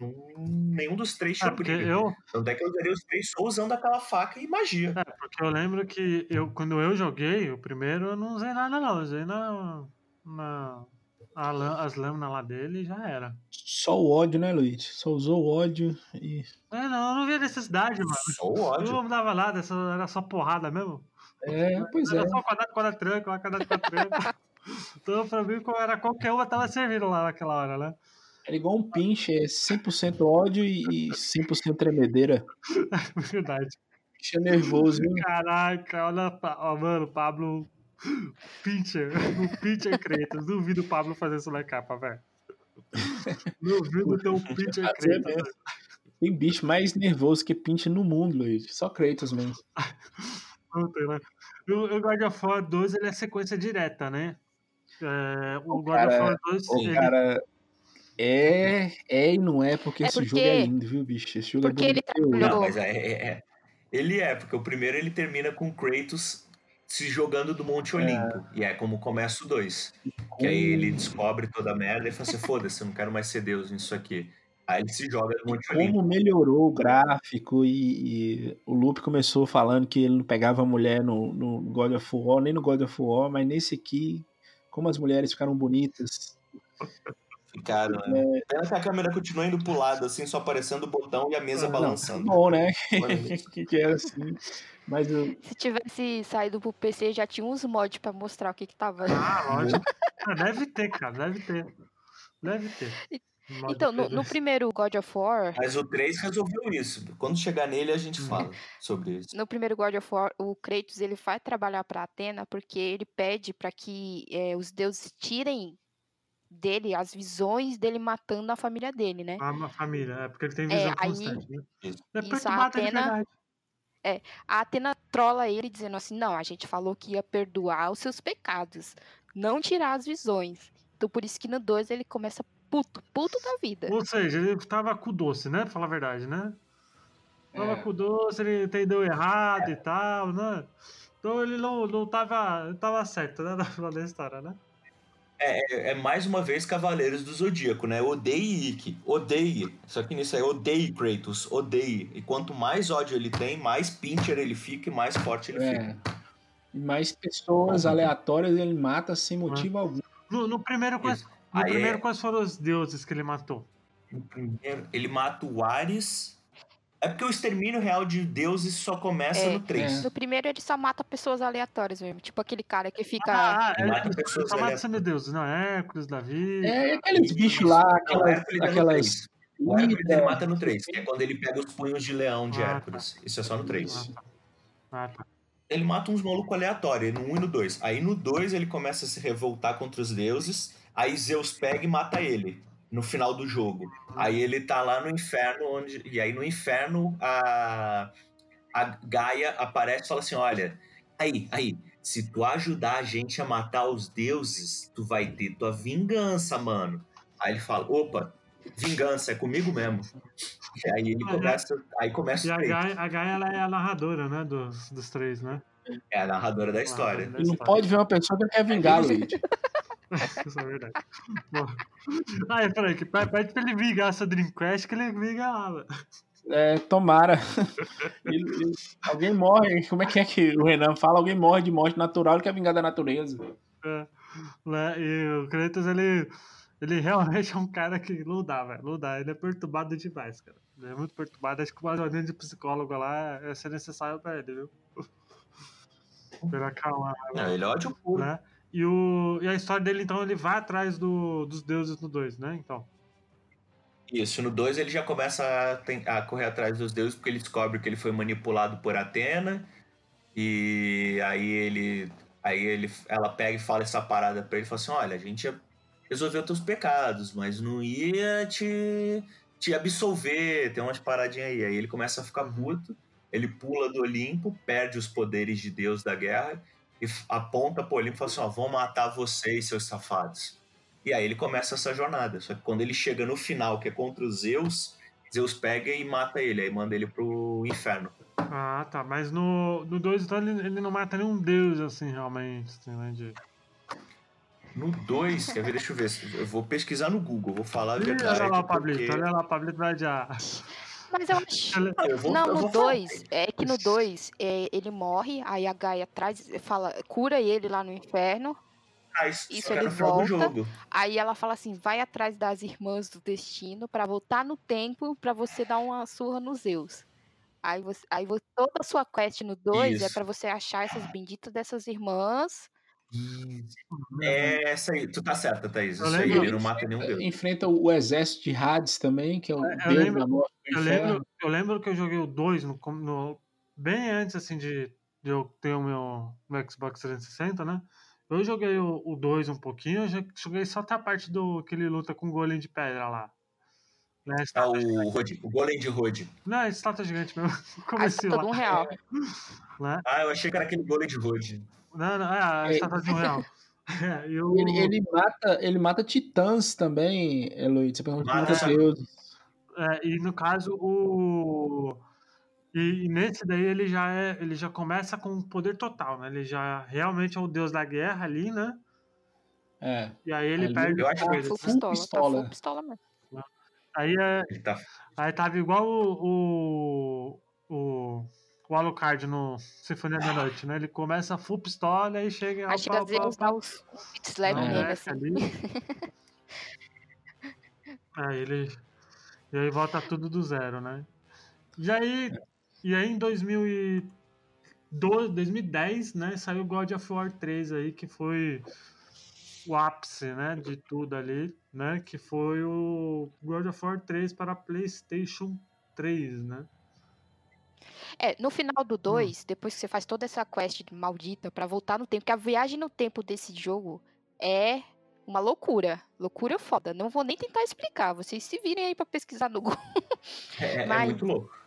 Hum, nenhum dos três te É, obriga. eu, Tanto é que eu usaria os três só usando aquela faca e magia. é, porque eu lembro que eu, quando eu joguei, o primeiro eu não usei nada não, eu usei na, na a as lâminas lá dele já era. Só o ódio, né, Luiz? Só usou o ódio e. É, não, eu não via necessidade, mano. Só o ódio. não dava nada, só- era só porrada mesmo. É, pois é. Era só quadrado, quadrado, tranco, quadrado, quadrado, tranco. Então, pra mim, era qualquer uma tava servindo lá naquela hora, né? Era igual um pinche, é 100% ódio e e 100% tremedeira. Verdade. Pinche é nervoso, viu? Caraca, olha, ó, mano, Pablo. Pincher, o Pincher Kratos. Duvido o Pablo fazer isso na capa, velho. Duvido ter um Pincher velho. Tem bicho mais nervoso que pinche no mundo, Luiz. Só Kratos mesmo. Não tem, né? O, o God of War 2 ele é sequência direta, né? É, o, O God cara- of War 2 O ele, cara. É, é e não é, porque É esse jogo porque- é lindo, viu, bicho? Esse jogo Porque é ele bonito. trabalhou- Não, mas é, é- é. Ele é, porque o primeiro ele termina com Kratos se jogando do Monte Olimpo. E é como começa o 2. Que aí ele descobre toda a merda e fala assim: foda-se, eu não quero mais ser Deus nisso aqui. Aí ele se joga do Monte Olimpo. Como melhorou o gráfico e, e o Lupe começou falando que ele não pegava mulher no, no God of War, nem no God of War, mas nesse aqui, como as mulheres ficaram bonitas. Ficaram, né? Pena que a câmera continua indo pro lado, assim, só aparecendo o botão e a mesa Não, balançando. Bom, né? Que, que era assim. Mas eu, Se tivesse saído pro PC, já tinha uns mods pra mostrar o que que tava. Ah, lógico. Ah, deve ter, cara, deve ter. Deve ter. Então, no, no P2. primeiro God of War, Mas o 3 resolveu isso. Quando chegar nele, a gente fala sobre isso. no primeiro God of War, o Kratos ele vai trabalhar pra Atena porque ele pede pra que eh, os deuses tirem dele as visões dele matando a família dele, né? Ah, uma família, é porque ele tem É, visão aí- constante, né? Isso. É porque Isso, a mata de Atena- verdade. A Atena trola ele dizendo assim: não, a gente falou que ia perdoar os seus pecados, não tirar as visões. Então por isso que no 2 ele começa puto, puto da vida. Ou seja, ele tava com o doce, né? Pra falar a verdade, né? Tava É. com o doce, ele entendeu errado e tal, né? Então ele não, não tava, tava certo, né? Da história, né? É, é mais uma vez Cavaleiros do Zodíaco, né? Odeie Ikki, odeie. Só que nisso aí, odeie Kratos, odeie. E quanto mais ódio ele tem, mais pincher ele fica e mais forte ele fica. é. E mais pessoas aleatórias ele mata sem É. motivo algum. No, no primeiro, quais, no Aí primeiro é- quais foram os deuses que ele matou? No primeiro, ele mata o Ares. É porque o extermínio real de deuses só começa É. no 3. No primeiro ele só mata pessoas aleatórias mesmo, tipo aquele cara que fica. Ah, Ele é, mata pessoas só mata aleatórias. semideuses, não? Hércules, Davi. É aqueles bichos lá, Não, o aquelas. Hércules é no aquelas 3. O Hércules ele mata no 3, que é quando ele pega os punhos de leão de Ah, tá. Hércules. Isso é só no 3. Ah, tá. Ele mata uns malucos aleatórios, no 1 e no 2. Aí no 2 ele começa a se revoltar contra os deuses, aí Zeus pega e mata ele no final do jogo. Aí ele tá lá no inferno, onde. E aí no inferno a. A Gaia aparece e fala assim: olha, aí, aí, se tu ajudar a gente a matar os deuses, tu vai ter tua vingança, mano. Aí ele fala: opa, vingança, é comigo mesmo. E aí ele começa. Aí começa E o a. Gaia, a Gaia ela é a narradora, né? Dos, dos três, né? É a narradora da história. Narradora da E não história. pode ver uma pessoa que quer vingar, Luiz. Isso é verdade. Bom. Aí, Frank, pe- pede pra ele vingar essa Dreamcast que ele vinga lá, velho. É, tomara. Ele- ele- alguém morre. Como é que é que o Renan fala? Alguém morre de morte natural, ele quer vingar da natureza. É, né? E o Kratos, ele, ele realmente é um cara que não dá, velho. Não dá. Ele é perturbado demais, cara. Ele é muito perturbado. Acho que uma reunião de psicólogo lá é ser necessário pra ele, viu? Pra ele acalmar, Não, ele é ódio puro. né? E, o, e a história dele, então, ele vai atrás do, dos deuses no 2, né? Então. Isso, no 2 ele já começa a, ten- a correr atrás dos deuses porque ele descobre que ele foi manipulado por Atena. E aí ele Aí ele, ela pega e fala essa parada pra ele, fala assim, olha, a gente os teus pecados, mas não ia te, te absolver, tem umas paradinhas aí. Aí ele começa a ficar puto, ele pula do Olimpo, perde os poderes de Deus da guerra e aponta pro Olimpo e fala assim, ó, vão matar vocês, seus safados. E aí ele começa essa jornada. Só que quando ele chega no final, que é contra os Zeus, Zeus pega e mata ele, aí manda ele pro inferno. Ah, tá. Mas no 2, então, ele, ele não mata nenhum deus, assim, realmente. Assim, né, de... No 2, quer ver? Deixa eu ver. Eu vou pesquisar no Google, vou falar a verdade. Olha lá, porque- Pablito, olha lá, Pablito vai adiar. Mas eu acho. Eu vou- Não, eu no vou falar. 2, é que no 2 ele morre, aí a Gaia traz, fala, cura ele lá no inferno. Ah, isso, Isso é ele volta. jogo. Aí ela fala assim: vai atrás das irmãs do destino pra voltar no tempo pra você dar uma surra nos Zeus. Aí, você, aí toda a sua quest no 2 é pra você achar essas benditas dessas irmãs. É essa aí. Tu tá certa, Thaís. Eu Isso aí, lembro- ele não mata nenhum deus. Enfrenta o exército de Hades também, que é o É, eu deus lembro- da morte Eu lembro, eu lembro que eu joguei o 2 no, no- bem antes assim de, de eu ter o meu, meu Xbox 360, né? Eu joguei o 2 um pouquinho, eu já joguei só até a parte do que ele luta com o golem de pedra lá. Né? Ah, o Rod, o Golem de Rod. Não, é estátua gigante mesmo. Aí Comecei tá lá. todo um real. Né? Ah, eu achei que era aquele Golem de Rod. Não, não, é a É. estátua de um real. É, e o- Ele, ele mata, ele mata titãs também, Eloy. Você pergunta Mata deuses. É, e no caso, o. E, e nesse daí ele já é. Ele já começa com o poder total, né? Ele já realmente é o deus da guerra ali, né? É. E aí ele Ali perde eu os acho que poderes, Full né? pistola, pistola. tá full pistola mesmo. Aí, é, Ele tá. aí tava igual o. O, o, o Alucard no Sinfonia da Noite, né? Ele começa full pistola e chega. Aí chega opa, opa, os hits slap nele, leque assim. ali. Aí ele. E aí volta tudo do zero, né? E aí, e aí em 2012, 2010, né, saiu God of War 3 aí, que foi o ápice, né, de tudo ali, né, que foi o God of War 3 para PlayStation 3, né? É, no final Hum. do 2, depois que você faz toda essa quest maldita pra voltar no tempo, que a viagem no tempo desse jogo é uma loucura. Loucura foda. Não vou nem tentar explicar. Vocês se virem aí pra pesquisar no Google. É, é Mas- muito louco.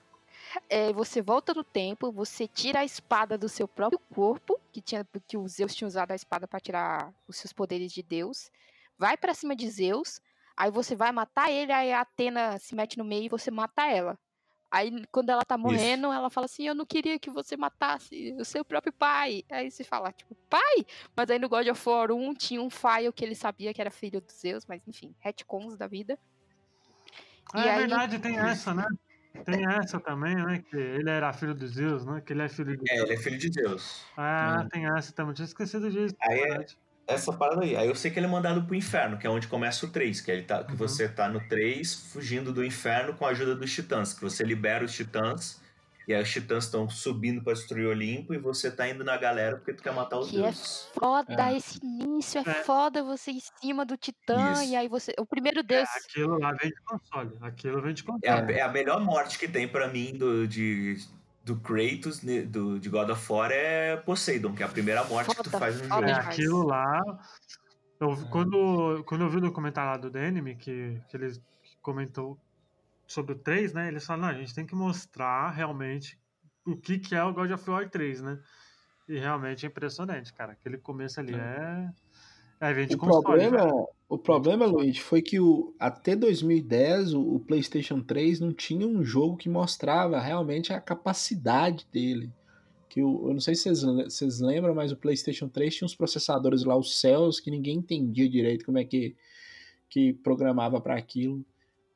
É, você volta no tempo, você tira a espada do seu próprio corpo, que, tinha, que os Zeus tinham usado a espada pra tirar os seus poderes de Deus. Vai pra cima de Zeus, aí você vai matar ele, aí a Atena se mete no meio e você mata ela. Aí, quando ela tá morrendo, ela fala assim: Eu não queria que você matasse o seu próprio pai. Aí você fala, tipo, pai? Mas aí no God of War 1 tinha um File que ele sabia que era filho dos Zeus, mas enfim, retcons da vida. Ah, E é aí- verdade, tem essa, né? Tem essa também, né? Que ele era filho dos Zeus, né? Que ele é filho de É, Zeus. ele é filho de Deus. Ah, É. tem essa também. Tinha esquecido disso. Aí é-. Essa parada aí. Aí eu sei que ele é mandado pro inferno, que é onde começa o 3, que, ele tá, que Uhum. você tá no 3 fugindo do inferno com a ajuda dos titãs, que você libera os titãs, e aí os titãs estão subindo pra destruir o Olimpo, e você tá indo na galera porque tu quer matar os Que é deuses. foda É. esse início, é, É. foda você em cima do Titã, Isso. e aí você. O primeiro Deus. Aquilo lá vem de console. Aquilo vem de console. É a, é a melhor morte que tem pra mim do, de, do Kratos, né, do, de God of War, é Poseidon, que é a primeira morte que tu Foda, faz no foda jogo. É, aquilo lá. Eu, É. quando, quando eu vi o documentário lá do Denime, que, que ele comentou sobre o 3, né? Eles falaram, não, a gente tem que mostrar realmente o que, que é o God of War 3, né? E realmente é impressionante, cara. Aquele começo ali é. É, vem de O console. problema, o problema, Luiz, foi que o, até 2010 o, o PlayStation 3 não tinha um jogo que mostrava realmente a capacidade dele. Que o, eu não sei se vocês lembram, mas o PlayStation 3 tinha uns processadores lá, os Cells, que ninguém entendia direito como é que, que programava para aquilo.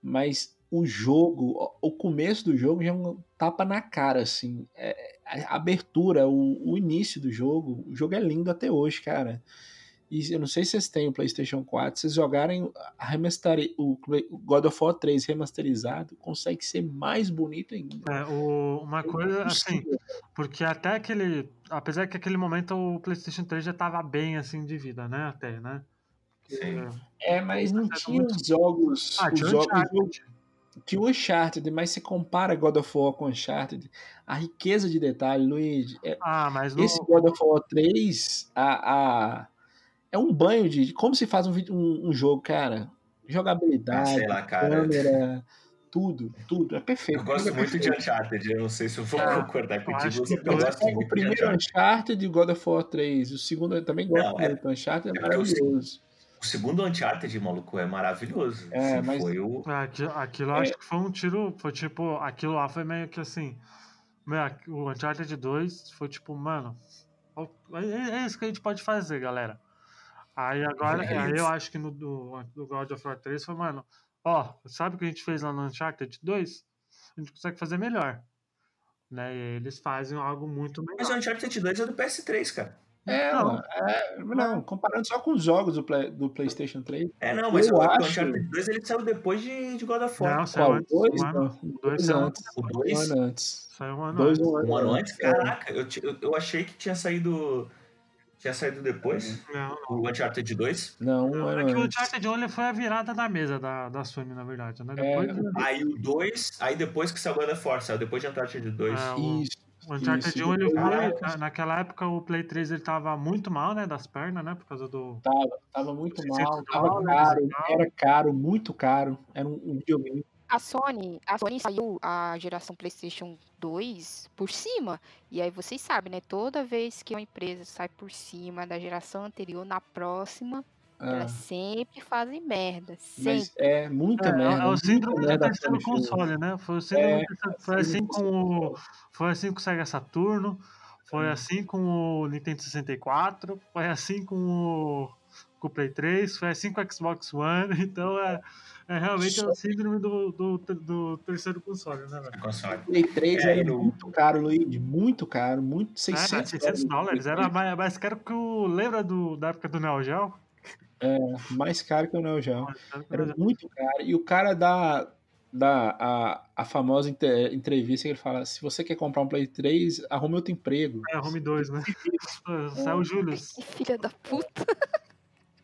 Mas o jogo, o começo do jogo já é um tapa na cara, assim. É, a abertura, o, o início do jogo, o jogo é lindo até hoje, cara. E eu não sei se vocês têm o PlayStation 4, se vocês jogarem remasteri- o God of War 3 remasterizado, consegue ser mais bonito ainda. É, o- uma coisa assim, porque até aquele. Apesar que aquele momento o PlayStation 3 já tava bem assim de vida, né? Até, né? Sim. É, É, mas não Tá tinha os jogos. Ah, os jogos. Que o Uncharted, mas se compara God of War com Uncharted, a riqueza de detalhe, Luigi. É, ah, mas no... Esse God of War 3, a, a, é um banho de, de como se faz um, um, um jogo, cara. Jogabilidade, ah, lá, câmera, tudo, tudo. É perfeito. Eu gosto é muito perfeito. de Uncharted, eu não sei se eu vou ah, concordar contigo. que eu gosto muito o primeiro Uncharted e God of War 3. O segundo eu também gosto não, é, muito. O Uncharted é, é maravilhoso. O segundo Uncharted, maluco, é maravilhoso. É, mas... Foi o... Aquilo, aquilo é. acho que foi um tiro, foi tipo, aquilo lá foi meio que assim, o Uncharted 2 foi tipo, mano, é isso que a gente pode fazer, galera. Aí agora, é aí eu acho que no do, do God of War 3 foi, mano, ó, sabe o que a gente fez lá no Uncharted 2? A gente consegue fazer melhor. Né? E eles fazem algo muito melhor. Mas o Uncharted 2 é do PS3, cara. É, não, é, não, comparando só com os jogos do, Play, do PlayStation 3. É, não, mas o acho... Uncharted 2 ele saiu depois de, de God of War. Não, saiu antes. Dois, um ano, dois, dois antes. O 2? Um ano antes. Saiu um ano dois, antes. Um ano, antes? Caraca, eu, eu achei que tinha saído. Tinha saído depois? Não, não. O Uncharted 2? Não, um não, ano é que o. Uncharted 1 foi a virada da mesa da, da Sony, na verdade. Né? É. Depois, Aí o 2, aí depois que saiu God of War, saiu depois de Uncharted 2. É, o- Isso. O Uncharted Isso, 1, ele foi, naquela época o Play 3 ele tava muito mal, né, das pernas, né, por causa do... Tava, tava muito 600 mal, tava dólares caro, era caro, muito caro. Era um, um videogame. A Sony, a Sony saiu a geração PlayStation 2 por cima. E aí vocês sabem, né? Toda vez que uma empresa sai por cima da geração anterior, na próxima, Ah, elas sempre fazem merda. Sempre. mas é muita É, merda. é o síndrome do terceiro console, né? Foi, síndrome É, foi assim com o, foi assim com o Sega Saturno, foi assim com o Nintendo 64, foi assim com o, com o Play 3, foi assim com o Xbox One, então é, é realmente o síndrome do, do, do terceiro console, né, velho? Console. Play 3 É, era no- muito caro, Luigi. Muito caro. Muito Era 600, 600 dólares, era mais, mais caro que o. Lembra do, da época do Neo Geo? Mais caro que o Neo Geo. Era muito caro. E o cara dá, dá a, a famosa entrevista que ele fala: se você quer comprar um Play 3, arrume outro emprego. É, Home 2, né? Saiu o Julius. Que filha da puta.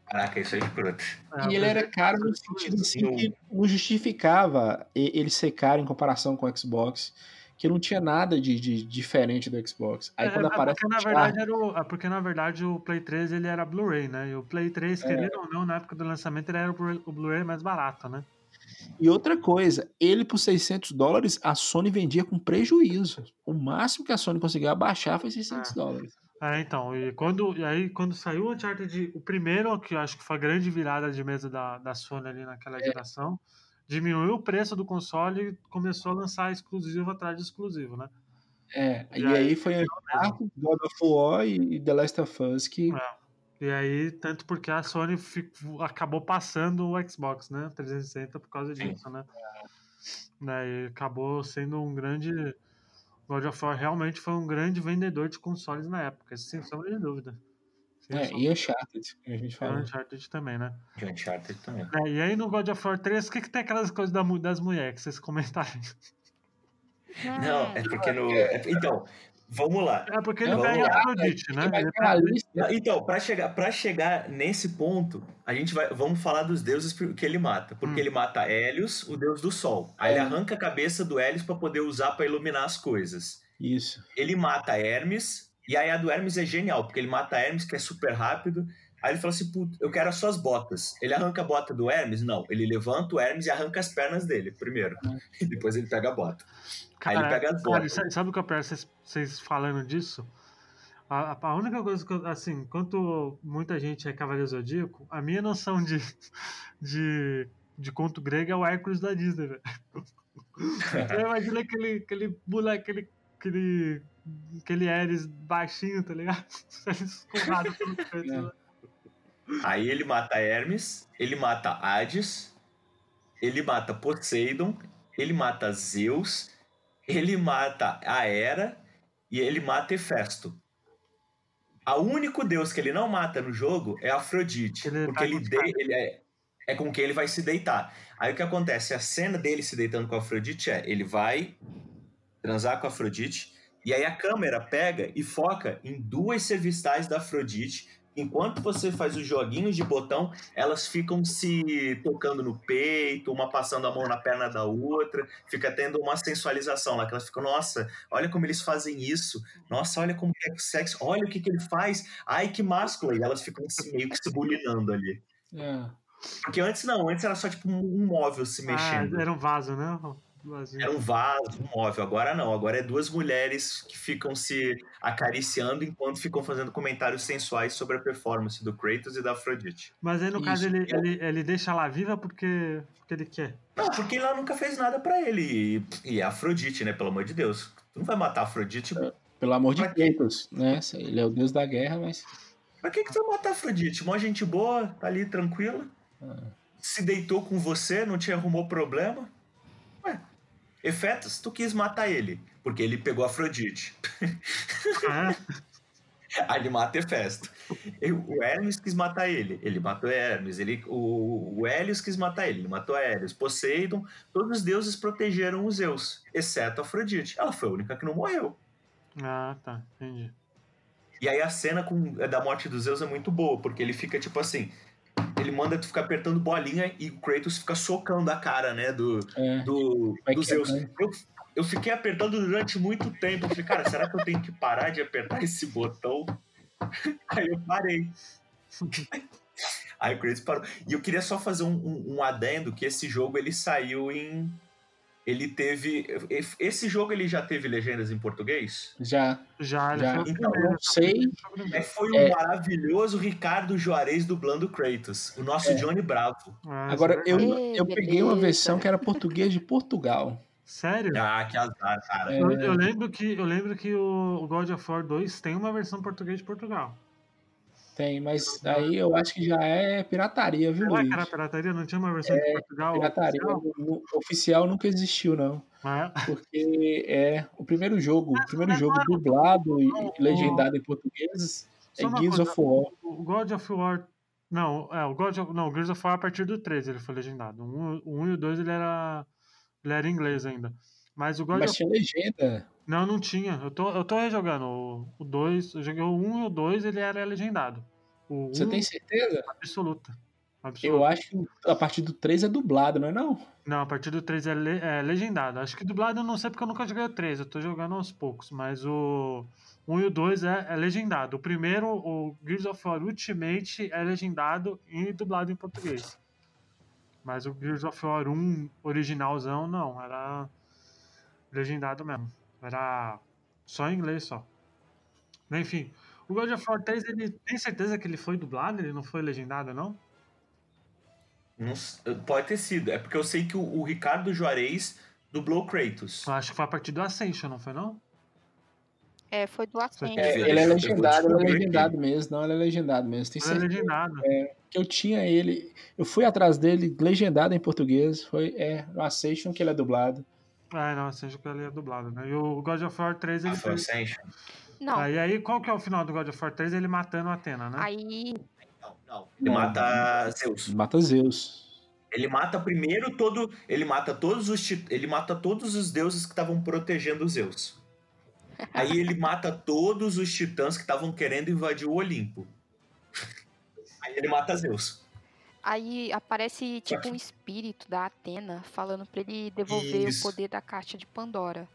Caraca, isso é escroto. É, E ele era caro no sentido assim que não justificava e- ele ser caro em comparação com o Xbox, que não tinha nada de, de diferente do Xbox. Aí É, quando é aparece porque, na o verdade, era o, é porque na verdade o Play 3 ele era Blu-ray, né? E o Play 3, É. querendo ou não, na época do lançamento, ele era o Blu-ray mais barato, né? E outra coisa, ele por 600 dólares, a Sony vendia com prejuízo. O máximo que a Sony conseguia abaixar foi 600 É. dólares. É, então, e, quando, e aí quando saiu o Uncharted, o primeiro, que eu acho que foi a grande virada de mesa da, da Sony ali naquela É. geração, diminuiu o preço do console e começou a lançar exclusivo atrás de exclusivo, né? É, E e, aí, aí foi God of War e The Last of Us que É. E aí, tanto porque a Sony ficou- acabou passando o Xbox, né? 360 por causa Sim. disso, né? né? E acabou sendo um grande. God of War realmente foi um grande vendedor de consoles na época, sem sombra de dúvida. É, sombra e Uncharted, que a gente de falou. Uncharted também, né? De Uncharted também. É, e aí no God of War 3, o que, que tem aquelas coisas da das mulheres que vocês comentaram? Não, é porque no. é- então, vamos lá. É porque ele pega a Afrodite, né? Mas Ele tem a pega- lista, Não, Então, pra chegar, pra chegar nesse ponto, a gente vai. Vamos falar dos deuses que ele mata. Porque Hum. ele mata Hélios, o deus do sol. Aí ele É. arranca a cabeça do Hélios pra poder usar pra iluminar as coisas. Isso. Ele mata Hermes, e aí a do Hermes é genial, porque ele mata Hermes, que é super rápido. Aí ele fala assim: Puta, eu quero as suas botas. Ele arranca a bota do Hermes? Não. Ele levanta o Hermes e arranca as pernas dele primeiro. E depois ele pega a bota. Aí ele Cara, pega as cara, botas. sabe, sabe o que eu penso vocês, vocês falando disso? A, a- única coisa que eu, assim, enquanto muita gente é Cavaleiro Zodíaco, a minha noção de, de, de conto grego é o Hércules da Disney, velho. Então, imagina aquele, aquele moleque, aquele, aquele, aquele Ares baixinho, tá ligado? Pelo canto, É. né? Aí ele mata Hermes, ele mata Hades, ele mata Poseidon, ele mata Zeus, ele mata a Hera e ele mata Hefesto. O único deus que ele não mata no jogo é Afrodite, Ele porque tá ele, com os de- ele é, é com quem ele vai se deitar. Aí o que acontece? A cena dele se deitando com Afrodite é: ele vai transar com Afrodite, e aí a câmera pega e foca em duas cervitais da Afrodite enquanto você faz os joguinhos de botão, elas ficam se tocando no peito, uma passando a mão na perna da outra, fica tendo uma sensualização lá, que elas ficam, nossa, olha como eles fazem isso, nossa, olha como é sexo, olha o que, que ele faz, ai que másculo, e elas ficam se, meio que se bulinando ali. É. Porque antes não, antes era só tipo um móvel se ah, mexendo. Ah, era um vaso, né? Era um vaso, um móvel. Agora não, agora é duas mulheres que ficam se acariciando enquanto ficam fazendo comentários sensuais sobre a performance do Kratos e da Afrodite. Mas aí no Isso. caso ele, ele, ele deixa ela viva porque, porque ele quer. Não, porque ela nunca fez nada para ele. E, e é Afrodite, né? Pelo amor de Deus. Tu não vai matar a Afrodite. É, pelo amor de Kratos, né? Ele é o deus da guerra, mas. Pra que, que tu vai matar a Afrodite? Mó gente boa, tá ali tranquila. Ah. Se deitou com você, não te arrumou problema. Efetos, tu quis matar ele, porque ele pegou Afrodite. Ah. Aí ele mata Hefesto. O Hermes quis matar ele, ele matou Hermes. Ele, o, o Hélios quis matar ele, ele matou Hélios. Poseidon, todos os deuses protegeram os Zeus, exceto Afrodite. Ela foi a única que não morreu. Ah, tá, entendi. E aí a cena com, da morte dos Zeus é muito boa, porque ele fica tipo assim: ele manda tu ficar apertando bolinha e o Kratos fica socando a cara, né, do, é. do, do Zeus. Eu, eu fiquei apertando durante muito tempo. Eu falei, cara, será que eu tenho que parar de apertar esse botão? Aí eu parei. Aí o Kratos parou. E eu queria só fazer um, um, um adendo que esse jogo ele saiu em ele teve. Esse jogo ele já teve legendas em português? Já. Já, já. Então, não sei. É, foi o é... maravilhoso Ricardo Juarez dublando Kratos, o nosso é. Johnny Bravo. Ah, Agora, eu, eu peguei uma versão que era português de Portugal. Sério? Ah, que azar, cara. Eu, eu, lembro que, eu lembro que o God of War 2 tem uma versão português de Portugal. Tem, mas aí eu acho que já é pirataria, viu, Luiz? Era pirataria? Não tinha uma versão é, de Portugal? Pirataria oficial? Oficial nunca existiu, não. É. Porque é o primeiro jogo, o primeiro jogo dublado e legendado em português é Gears of War. O God of War. Não, é, o God of, não, o Gears of War a partir do 3 ele foi legendado. O 1, e o 2 ele era, ele era em inglês ainda. Mas o God Mas of... tinha legenda. Não, não tinha. Eu tô, eu tô rejogando. O 2, eu joguei o 1 um e o 2, ele era legendado. O Você um, tem certeza? Absoluta. absoluta. Eu acho que a partir do 3 é dublado, não é não? Não, a partir do 3 é, le, é legendado. Acho que dublado eu não sei porque eu nunca joguei o 3, eu tô jogando aos poucos, mas o 1 e o 2 é, é legendado. O primeiro, o Gears of War Ultimate, é legendado e dublado em português. Mas o Gears of War 1 originalzão, não, era legendado mesmo. Era só em inglês só. Enfim, o God of War 3, ele tem certeza que ele foi dublado? Ele não foi legendado, não? não pode ter sido. É porque eu sei que o, o Ricardo Juarez dublou Kratos. Eu acho que foi a partir do Ascension, não foi não? É, foi do Ascension. É, ele é legendado, ele é legendado mesmo. Não, ele é legendado mesmo. Tem ele é legendado. É, que eu tinha ele. Eu fui atrás dele, legendado em português. Foi é, no Ascension que ele é dublado. Ah, não, Ascension que ele é dublado, né? E o God of War 3 ele ah, foi. Ascension. Não. Aí, aí, qual que é o final do God of War 3? Ele matando a Atena, né? Aí. Não, não. Ele não, mata Zeus. Mata Zeus. Ele mata primeiro todo. Ele mata todos os. Ele mata todos os deuses que estavam protegendo Zeus. Aí ele mata todos os titãs que estavam querendo invadir o Olimpo. Aí ele mata Zeus. Aí aparece tipo um espírito da Atena falando para ele devolver Isso. o poder da caixa de Pandora.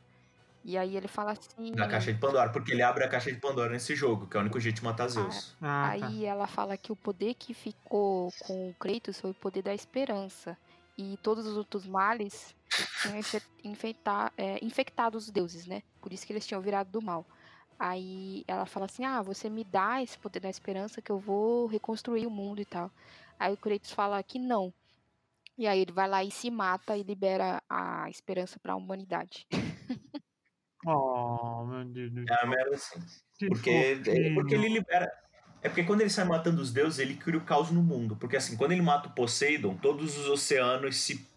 E aí ele fala assim. Na caixa de Pandora, porque ele abre a caixa de Pandora nesse jogo, que é o único jeito de matar ah, Zeus. Ah, tá. aí ela fala que o poder que ficou com o Kratos foi o poder da esperança. E todos os outros males tinham infectar, é, infectado os deuses, né? Por isso que eles tinham virado do mal. Aí ela fala assim: Ah, você me dá esse poder da esperança que eu vou reconstruir o mundo e tal. Aí o Kratos fala que não. E aí ele vai lá e se mata e libera a esperança para a humanidade. Oh, meu Deus do céu. É, mas assim. Porque, é, porque ele libera. É porque quando ele sai matando os deuses, ele cria o caos no mundo. Porque assim, quando ele mata o Poseidon, todos os oceanos se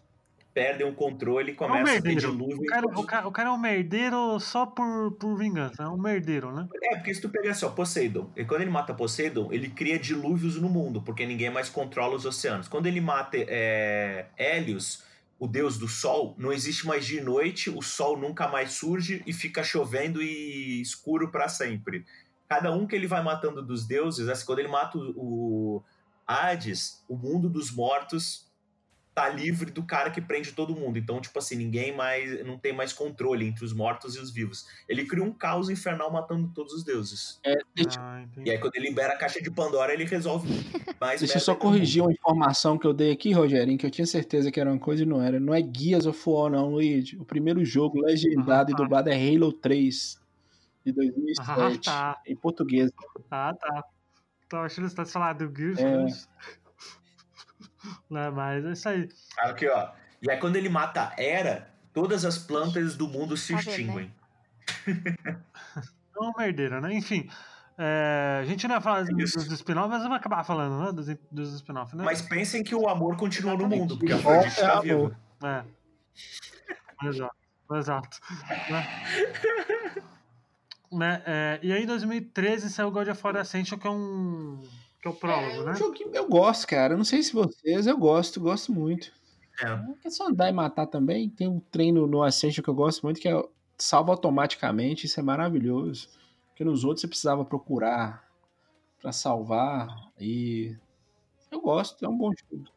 perdem o controle e começa é um a ter dilúvio. O cara, o, cara, o cara é um merdeiro só por, por vingança, é um merdeiro, né? É, porque se tu pegar assim, ó, Poseidon, e quando ele mata Poseidon, ele cria dilúvios no mundo, porque ninguém mais controla os oceanos. Quando ele mata é, Hélios, o deus do sol, não existe mais de noite, o sol nunca mais surge e fica chovendo e escuro para sempre. cada um que ele vai matando dos deuses, assim, quando ele mata o, o Hades, o mundo dos mortos tá livre do cara que prende todo mundo. Então, tipo assim, ninguém mais não tem mais controle entre os mortos e os vivos. Ele cria um caos infernal matando todos os deuses. É, ah, e aí quando ele libera a caixa de Pandora, ele resolve mais Deixa eu só corrigir uma informação que eu dei aqui, Rogerinho, que eu tinha certeza que era uma coisa e não era. Não é Guias of War, não, Luigi. O primeiro jogo legendado ah, tá. e dublado é Halo 3 de 2007 ah, tá. em português. Ah, tá. Tô achando que você tá falando do Gears, é. Mas... Né? Mas é isso aí. Aqui, ó. E aí quando ele mata Era, todas as plantas do mundo se tá extinguem. É uma merdeira, né? Enfim. É, a gente não vai falar é dos, dos spin-offs, mas vamos acabar falando, né? Dos, dos spin-offs, né? Mas pensem que o amor continua no mundo, porque a Afrodite tá viva. É. Exato. Exato. né? né? É, e aí em 2013 saiu God of War Ascension, que é um que é o prólogo, é, né? Um joguinho, eu gosto, cara. Não sei se vocês, eu gosto, gosto muito. É. é só andar e matar também. Tem um treino no Ascension que eu gosto muito, que é salva automaticamente. Isso é maravilhoso. Porque nos outros você precisava procurar para salvar. E eu gosto, é um bom jogo.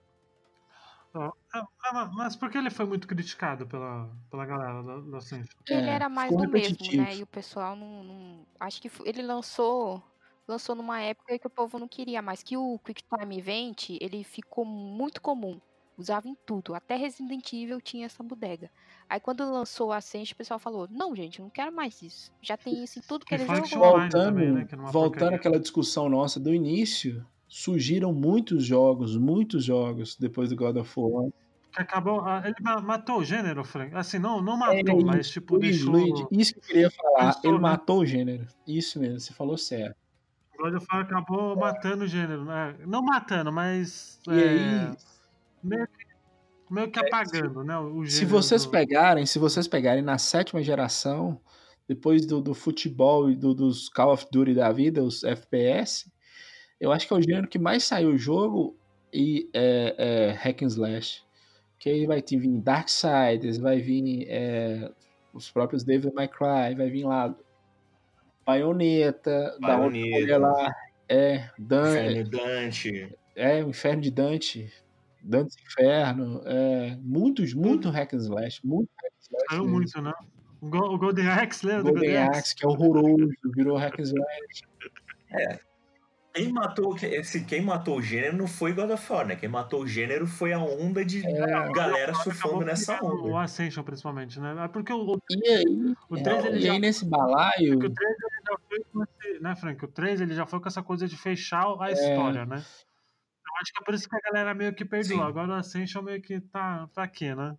mas por que ele foi muito criticado pela, pela galera do, Ascension? Porque ele é, era mais do mesmo, né? E o pessoal não, não. Acho que ele lançou lançou numa época que o povo não queria mais, que o Quick Time Event, ele ficou muito comum. Usava em tudo, até Resident Evil tinha essa bodega. Aí quando lançou a Ascent, o pessoal falou: "Não, gente, não quero mais isso. Já tem isso em tudo que ele jogou". Voltando, também, né, é voltando àquela discussão nossa do início, surgiram muitos jogos, muitos jogos depois do God of War. Que acabou, ah, ele matou o gênero, Frank. Assim, não, não matou, é, mas tipo deixou. isso que eu queria falar, ele né? matou o gênero. Isso mesmo, você falou certo. God of War acabou matando o gênero, né? Não matando, mas. E é, aí? Meio que, meio que apagando, né? O gênero se vocês do... pegarem, se vocês pegarem na sétima geração, depois do, do futebol e do, dos Call of Duty da vida, os FPS, eu acho que é o gênero que mais saiu o jogo e é, é Hack and Slash. Que aí vai vir Darksiders, vai vir é, os próprios Devil May Cry, vai vir lá Baioneta, Baioneta. da lá, é, Dan, Inferno Dante. É, o Inferno de Dante. Dante Inferno, é, muitos, muito hack and slash, muito hack and slash. Saiu muito, né? O Golden Axe, lembra? Golden, Golden Axe, que é horroroso, virou hack and slash. É, quem matou, esse, quem matou o gênero não foi God of War, né? Quem matou o gênero foi a onda de é, galera surfando nessa onda. O Ascension, principalmente, né? É porque o, e aí, o 3 é, ele já, aí nesse balaio. O 3 né, Frank? O 3 ele já foi com essa coisa de fechar a é. história, né? Eu acho que é por isso que a galera meio que perdeu. Sim. Agora o Ascension meio que tá, tá aqui, né?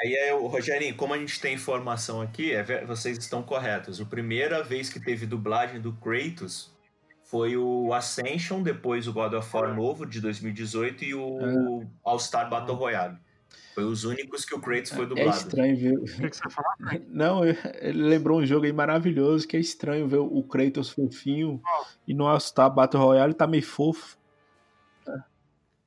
Aí, é, Rogerinho, como a gente tem informação aqui, é, vocês estão corretos. A primeira vez que teve dublagem do Kratos foi o Ascension, depois o God of War novo de 2018 e o é. All-Star Battle Royale. Foi os únicos que o Kratos foi é dublado. É estranho ver. O que, você falar? Não, ele lembrou um jogo aí maravilhoso que é estranho ver o Kratos fofinho oh. e no All-Star Battle Royale tá meio fofo.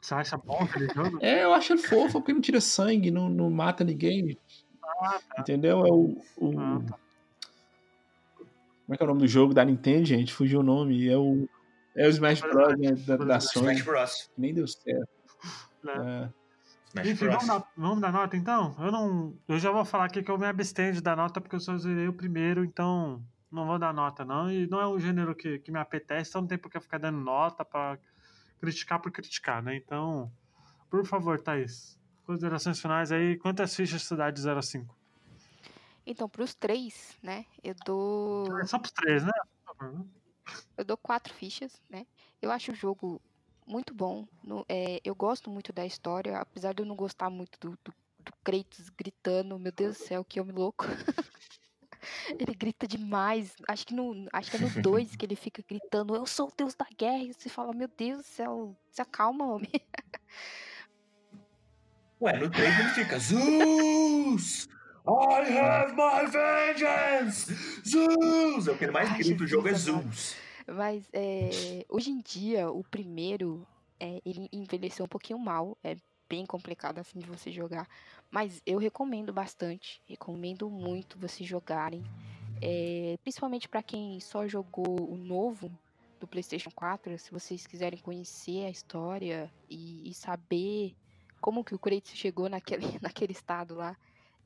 Você acha bom aquele jogo? É, eu acho ele fofo porque não tira sangue, não, não mata ninguém. Ah, tá. Entendeu? É o, o, ah, tá. Como é que é o nome do jogo da Nintendo, gente? Fugiu o nome. É o, é o Smash Bros. Né, da, da Sony. Smash Bros. Nem deu certo. É. Enfim, vamos dar, vamos dar nota então? Eu não. Eu já vou falar aqui que eu me abstenho de dar nota porque eu só zerei o primeiro, então não vou dar nota, não. E não é um gênero que, que me apetece, então não tem por que ficar dando nota pra criticar por criticar, né? Então, por favor, Thaís, considerações finais aí. Quantas fichas você dá de 0 a 5? Então, pros três, né, eu dou. É só pros três, né? Eu dou quatro fichas, né? Eu acho o jogo muito bom. No, é, eu gosto muito da história, apesar de eu não gostar muito do, do, do Kratos gritando, meu Deus do céu, que homem louco. ele grita demais. Acho que, no, acho que é no 2 que ele fica gritando, eu sou o deus da guerra. E você fala, meu Deus do céu, se acalma, homem. Ué, no 3 ele fica, Zeus! I have my vengeance! Zeus! É o que ele mais Ai, grita, o jogo é Zeus. Mas é, hoje em dia, o primeiro, é, ele envelheceu um pouquinho mal. É bem complicado assim de você jogar. Mas eu recomendo bastante. Recomendo muito vocês jogarem. É, principalmente para quem só jogou o novo do PlayStation 4, se vocês quiserem conhecer a história e, e saber como que o Kratos chegou naquele, naquele estado lá,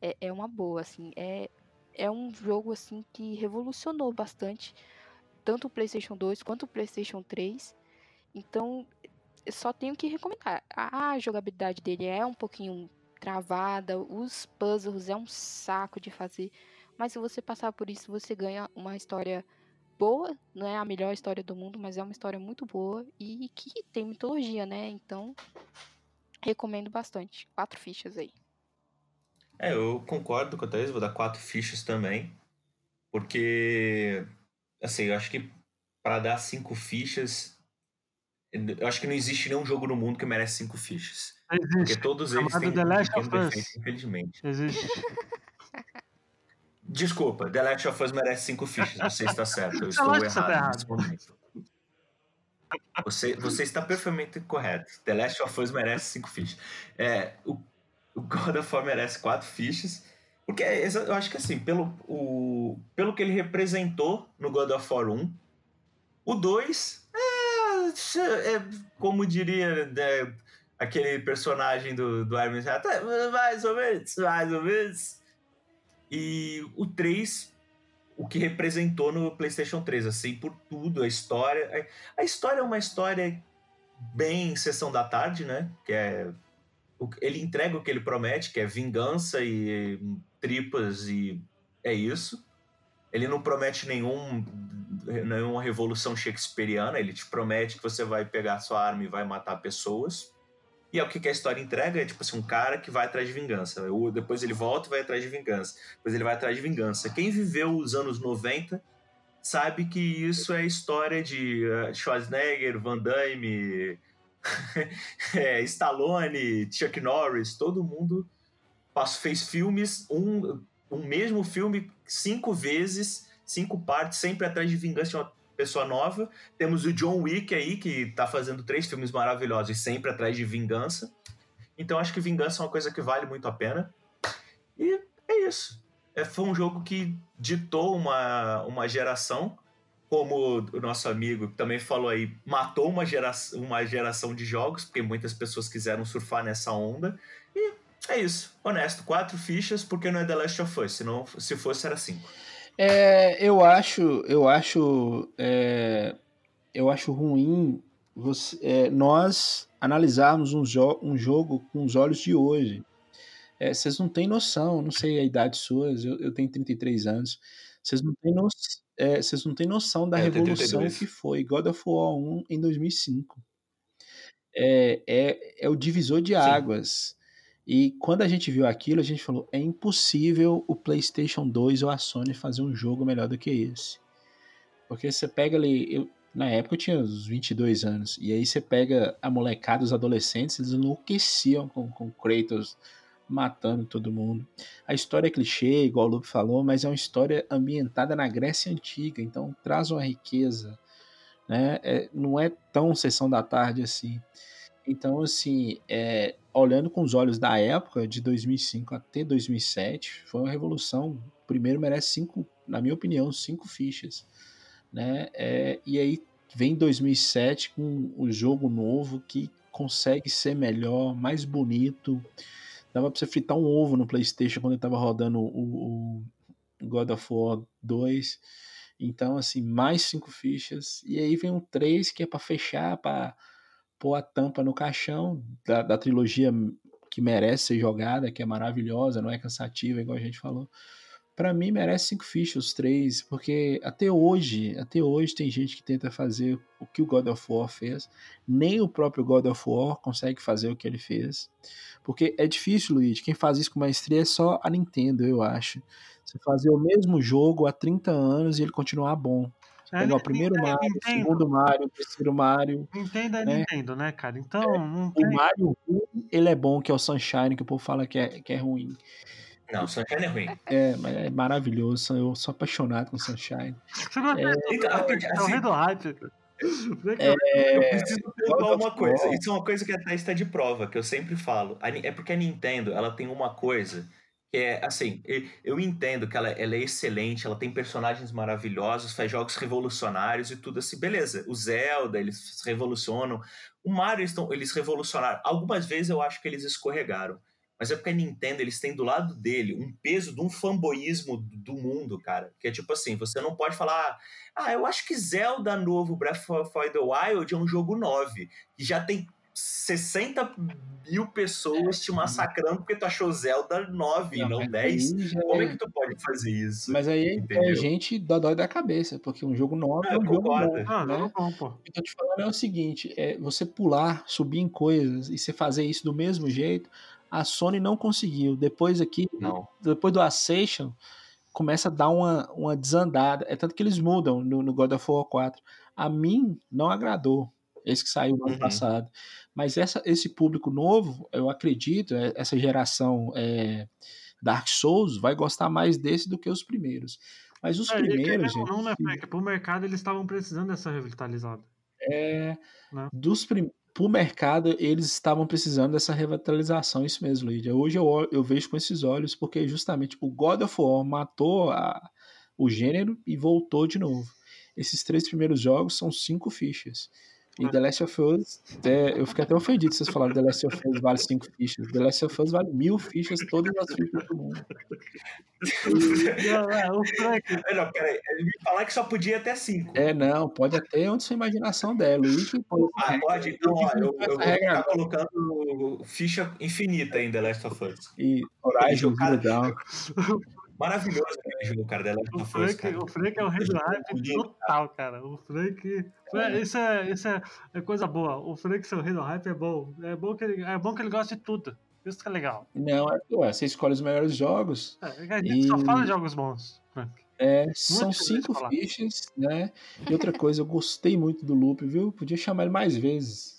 é, é uma boa, assim. É, é um jogo, assim, que revolucionou bastante tanto o PlayStation 2 quanto o PlayStation 3. Então, só tenho que recomendar. A jogabilidade dele é um pouquinho travada, os puzzles é um saco de fazer, mas se você passar por isso, você ganha uma história boa, não é a melhor história do mundo, mas é uma história muito boa e que tem mitologia, né? Então, recomendo bastante. Quatro fichas aí. É, eu concordo com a Thaís, vou dar quatro fichas também. Porque, assim, eu acho que para dar cinco fichas, eu acho que não existe nenhum jogo no mundo que merece cinco fichas. Existe. Porque todos eles têm The Last um of defeito, Us. infelizmente. Existe. Desculpa, The Last of Us merece cinco fichas. Você está certo. Eu estou tá errado errado. nesse momento. Você, você está perfeitamente correto. The Last of Us merece cinco fichas. É, o, o God of War merece quatro fichas. Porque é eu acho que assim, pelo, o, pelo que ele representou no God of War 1, o 2 é, é como diria né, aquele personagem do, do Iron Man, "É, mais ou menos, mais ou menos. E o 3, o que representou no PlayStation 3, assim, por tudo, a história. A história é uma história bem sessão da tarde, né? Que é. Ele entrega o que ele promete, que é vingança e tripas, e é isso. Ele não promete nenhum, nenhuma revolução shakespeariana, ele te promete que você vai pegar sua arma e vai matar pessoas. E é o que a história entrega, é tipo assim, um cara que vai atrás de vingança. Depois ele volta e vai atrás de vingança. Depois ele vai atrás de vingança. Quem viveu os anos 90 sabe que isso é história de eh, Schwarzenegger, Van Damme, é, Stallone, Chuck Norris, todo mundo fez filmes, um, um mesmo filme cinco vezes, cinco partes, sempre atrás de vingança de uma pessoa nova. Temos o John Wick aí, que tá fazendo três filmes maravilhosos sempre atrás de vingança. Então acho que vingança é uma coisa que vale muito a pena. E é isso. É, foi um jogo que ditou uma, uma geração, como o nosso amigo também falou aí, matou uma, gera, uma geração de jogos, porque muitas pessoas quiseram surfar nessa onda. E é isso. Honesto, quatro fichas, porque não é The Last of Us. Senão, se fosse, era cinco. É, eu acho, eu acho, é, eu acho ruim você, é, nós analisarmos um, jo um jogo com os olhos de hoje. É, vocês não têm noção, não sei a idade suas, eu, eu tenho 33 anos. Vocês não têm, no, é, vocês não têm noção da É, revolução 32. que foi God of War 1 em 2005. É, é, é o divisor de Sim. E quando a gente viu aquilo, a gente falou: é impossível o PlayStation 2 ou a Sony fazer um jogo melhor do que esse. Porque você pega ali. Eu, na época eu tinha uns 22 anos. E aí você pega a molecada, os adolescentes, eles enlouqueciam com, com Kratos matando todo mundo. A história é clichê, igual o Lupe falou, mas é uma história ambientada na Grécia Antiga. Então traz uma riqueza. Né? É, não é tão sessão da tarde assim. Então, assim, é, olhando com os olhos da época, de 2005 até 2007, foi uma revolução. O primeiro merece cinco, na minha opinião, cinco fichas. Né? É, e aí vem 2007 com o jogo novo que consegue ser melhor, mais bonito. Dava pra você fritar um ovo no PlayStation quando ele tava rodando o, o God of War 2. Então, assim, mais cinco fichas. E aí vem um 3 que é para fechar, para pôr a tampa no caixão da, da, trilogia que merece ser jogada, que é maravilhosa, não é cansativa, igual a gente falou. Para mim merece cinco fichas os três, porque até hoje, até hoje tem gente que tenta fazer o que o God of War fez, nem o próprio God of War consegue fazer o que ele fez, porque é difícil, Luigi. Quem faz isso com maestria é só a Nintendo, eu acho. Você fazer o mesmo jogo há 30 anos e ele continuar bom. É, o primeiro Nintendo, Mario, o Nintendo. segundo Mario, o terceiro Mario. Nintendo é né? Nintendo, né, cara? Então, não O tem. Mario ruim, ele é bom, que é o Sunshine, que o povo fala que é, que é ruim. Não, Sunshine é ruim. É, mas é maravilhoso. Eu sou apaixonado com Sunshine. Você não é, Então, é o assim, rei do hype. Eu preciso of uma coisa. Isso é uma coisa que a Thaís está de prova, que eu sempre falo. É porque a Nintendo, ela tem uma coisa Que é assim, eu entendo que ela, ela, é excelente, ela tem personagens maravilhosos, faz jogos revolucionários e tudo assim, beleza. O Zelda, eles revolucionam. O Mario, eles, tão, eles revolucionaram. Algumas vezes eu acho que eles escorregaram. Mas é porque a Nintendo, eles têm do lado dele um peso de um fanboísmo do mundo, cara. Que é tipo assim, você não pode falar, ah, eu acho que Zelda novo Breath of the Wild é um jogo 9, que já tem 60 mil pessoas te massacrando porque tu achou Zelda 9 não, não 10. Como é, é que tu pode fazer isso? Mas aí é gente dá dói da cabeça, porque um jogo 9 é um jogo novo. Ah, né? não, não, pô. Então te falando é o seguinte, é você pular, subir em coisas e você fazer isso do mesmo jeito, a Sony não conseguiu. Depois aqui, não. depois do Ascension, começa a dar uma, uma desandada. É tanto que eles mudam no, no God of War 4. A mim não agradou esse que saiu no ano uhum. passado. Mas essa, esse público novo, eu acredito, é, essa geração é, Dark Souls vai gostar mais desse do que os primeiros. Mas os é, primeiros. Não, não, né, Frank? Pro mercado eles estavam precisando dessa revitalizada. É. Né? Dos primeiros pro mercado, eles estavam precisando dessa revitalização, isso mesmo, Lídia. Hoje eu, eu vejo com esses olhos, porque justamente o God of War matou a, o gênero e voltou de novo. Esses três primeiros jogos são cinco fichas. E The Last of Us, até, eu fiquei até ofendido se vocês falaram que The Last of Us vale 5 fichas. The Last of Us vale mil fichas, todas as fichas do mundo. Não, é, o Frank. Não, peraí, ele me falar que só podia até 5. É, não, pode até onde sua imaginação pode. Ah, pode, então, ó, eu, eu vou ficar colocando ficha infinita em The Last of Us. E Horizon Zero Dawn. Maravilhoso aquele jogo, cara. Dela o, Frank, o Frank é o rei do hype total, cara. O Frank. É. Isso, é, isso é, é coisa boa. O Frank ser o rei do hype é bom. É bom que ele, é bom que ele gosta de tudo. Isso que é legal. Não, é, ué, você escolhe os melhores jogos. É, a gente e... só fala de jogos bons, Frank. É, são cinco fichas, né? E outra coisa, eu gostei muito do loop, viu? Podia chamar ele mais vezes.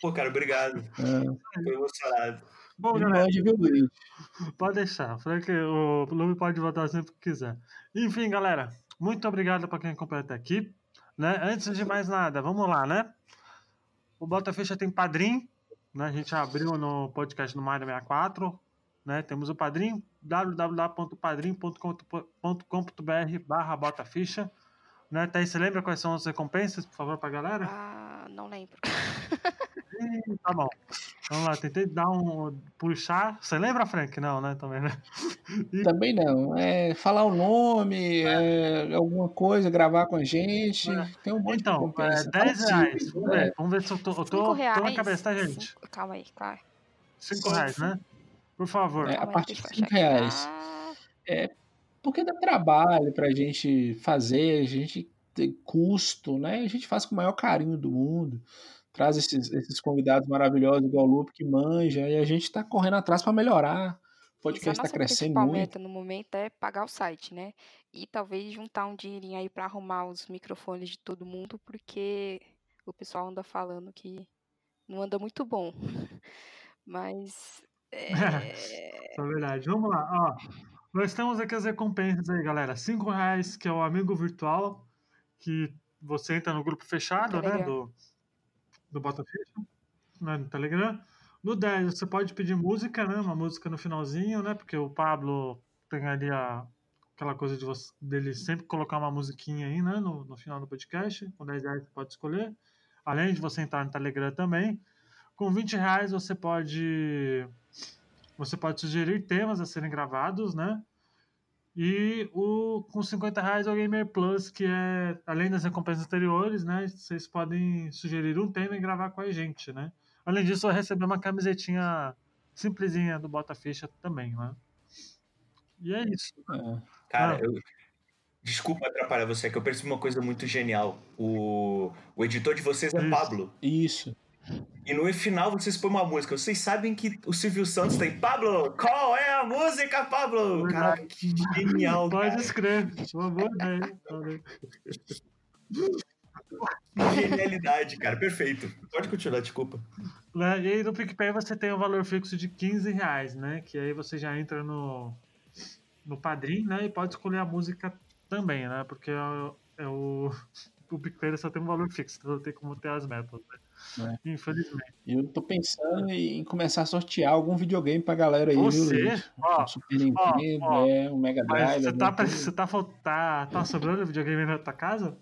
Pô, cara, obrigado. É. Tô emocionado. Bom, galera, pode, viu, pode deixar. Frank, o Lume pode voltar sempre que quiser. Enfim, galera, muito obrigado para quem acompanhou até aqui. Né? Antes de mais nada, vamos lá, né? O Bota Fecha tem padrinho, né? A gente abriu no podcast no Mário 64, né? Temos o padrinho, www.padrim.com.br barra Bota Ficha. Né? Thaís, você lembra quais são as recompensas, por favor, pra galera? Ah, não lembro. tá bom. Vamos lá, tentei dar um. puxar. Você lembra, Frank? Não, né? Também, né? E... Também não. É falar o nome, é. É, alguma coisa, gravar com a gente. É. Tem um monte então, de Então, é 10 reais. Vamos ver. Vamos ver se eu tô. Eu tô, tô na cabeça, tá, gente? Cinco, calma aí, claro. 5 reais, né? Por favor. É, a partir de 5 reais. É, porque dá trabalho pra gente fazer, a gente tem custo, né? A gente faz com o maior carinho do mundo traz esses, esses convidados maravilhosos, igual o Lupe, que manja, e a gente está correndo atrás para melhorar. O podcast está crescendo muito. meta no momento é pagar o site, né? E talvez juntar um dinheirinho aí para arrumar os microfones de todo mundo, porque o pessoal anda falando que não anda muito bom. Mas. É... é verdade. Vamos lá. Ó, nós temos aqui as recompensas aí, galera. Cinco reais, que é o amigo virtual, que você entra no grupo fechado, né? Do, do Botaficha, né, no Telegram. No 10 você pode pedir música, né? Uma música no finalzinho, né? Porque o Pablo tem ali a, aquela coisa de você, dele sempre colocar uma musiquinha aí, né? No, no final do podcast. Com 10 reais você pode escolher. Além de você entrar no Telegram também. Com 20 reais você pode. Você pode sugerir temas a serem gravados, né? E o, com 50 reais é o Gamer Plus, que é, além das recompensas anteriores, né? Vocês podem sugerir um tema e gravar com a gente, né? Além disso, eu recebi uma camisetinha simplesinha do Bota Ficha também, né? E é isso. É. Cara, ah. eu, Desculpa atrapalhar você, é que eu percebi uma coisa muito genial. O, o editor de vocês é Isso. Pablo. Isso. E no final vocês põem uma música. Vocês sabem que o Silvio Santos tem Pablo, qual é a música, Pablo? Cara, que genial. Pode escrever. Uma boa ideia. Genialidade, cara. Perfeito. Pode continuar, desculpa. Né, e aí no PicPay você tem um valor fixo de 15 reais, né? Que aí você já entra no, no Padrim, né? E pode escolher a música também, né? Porque é, é o, o PicPay só tem um valor fixo, então não tem como ter as metas, né? É. Infelizmente. Eu tô pensando em começar a sortear algum videogame pra galera aí, Você? viu? Ó, Super Nintendo, ó, ó, é, um Mega Drive. Você tá, você tá, tá, tá sobrando videogame na tua casa?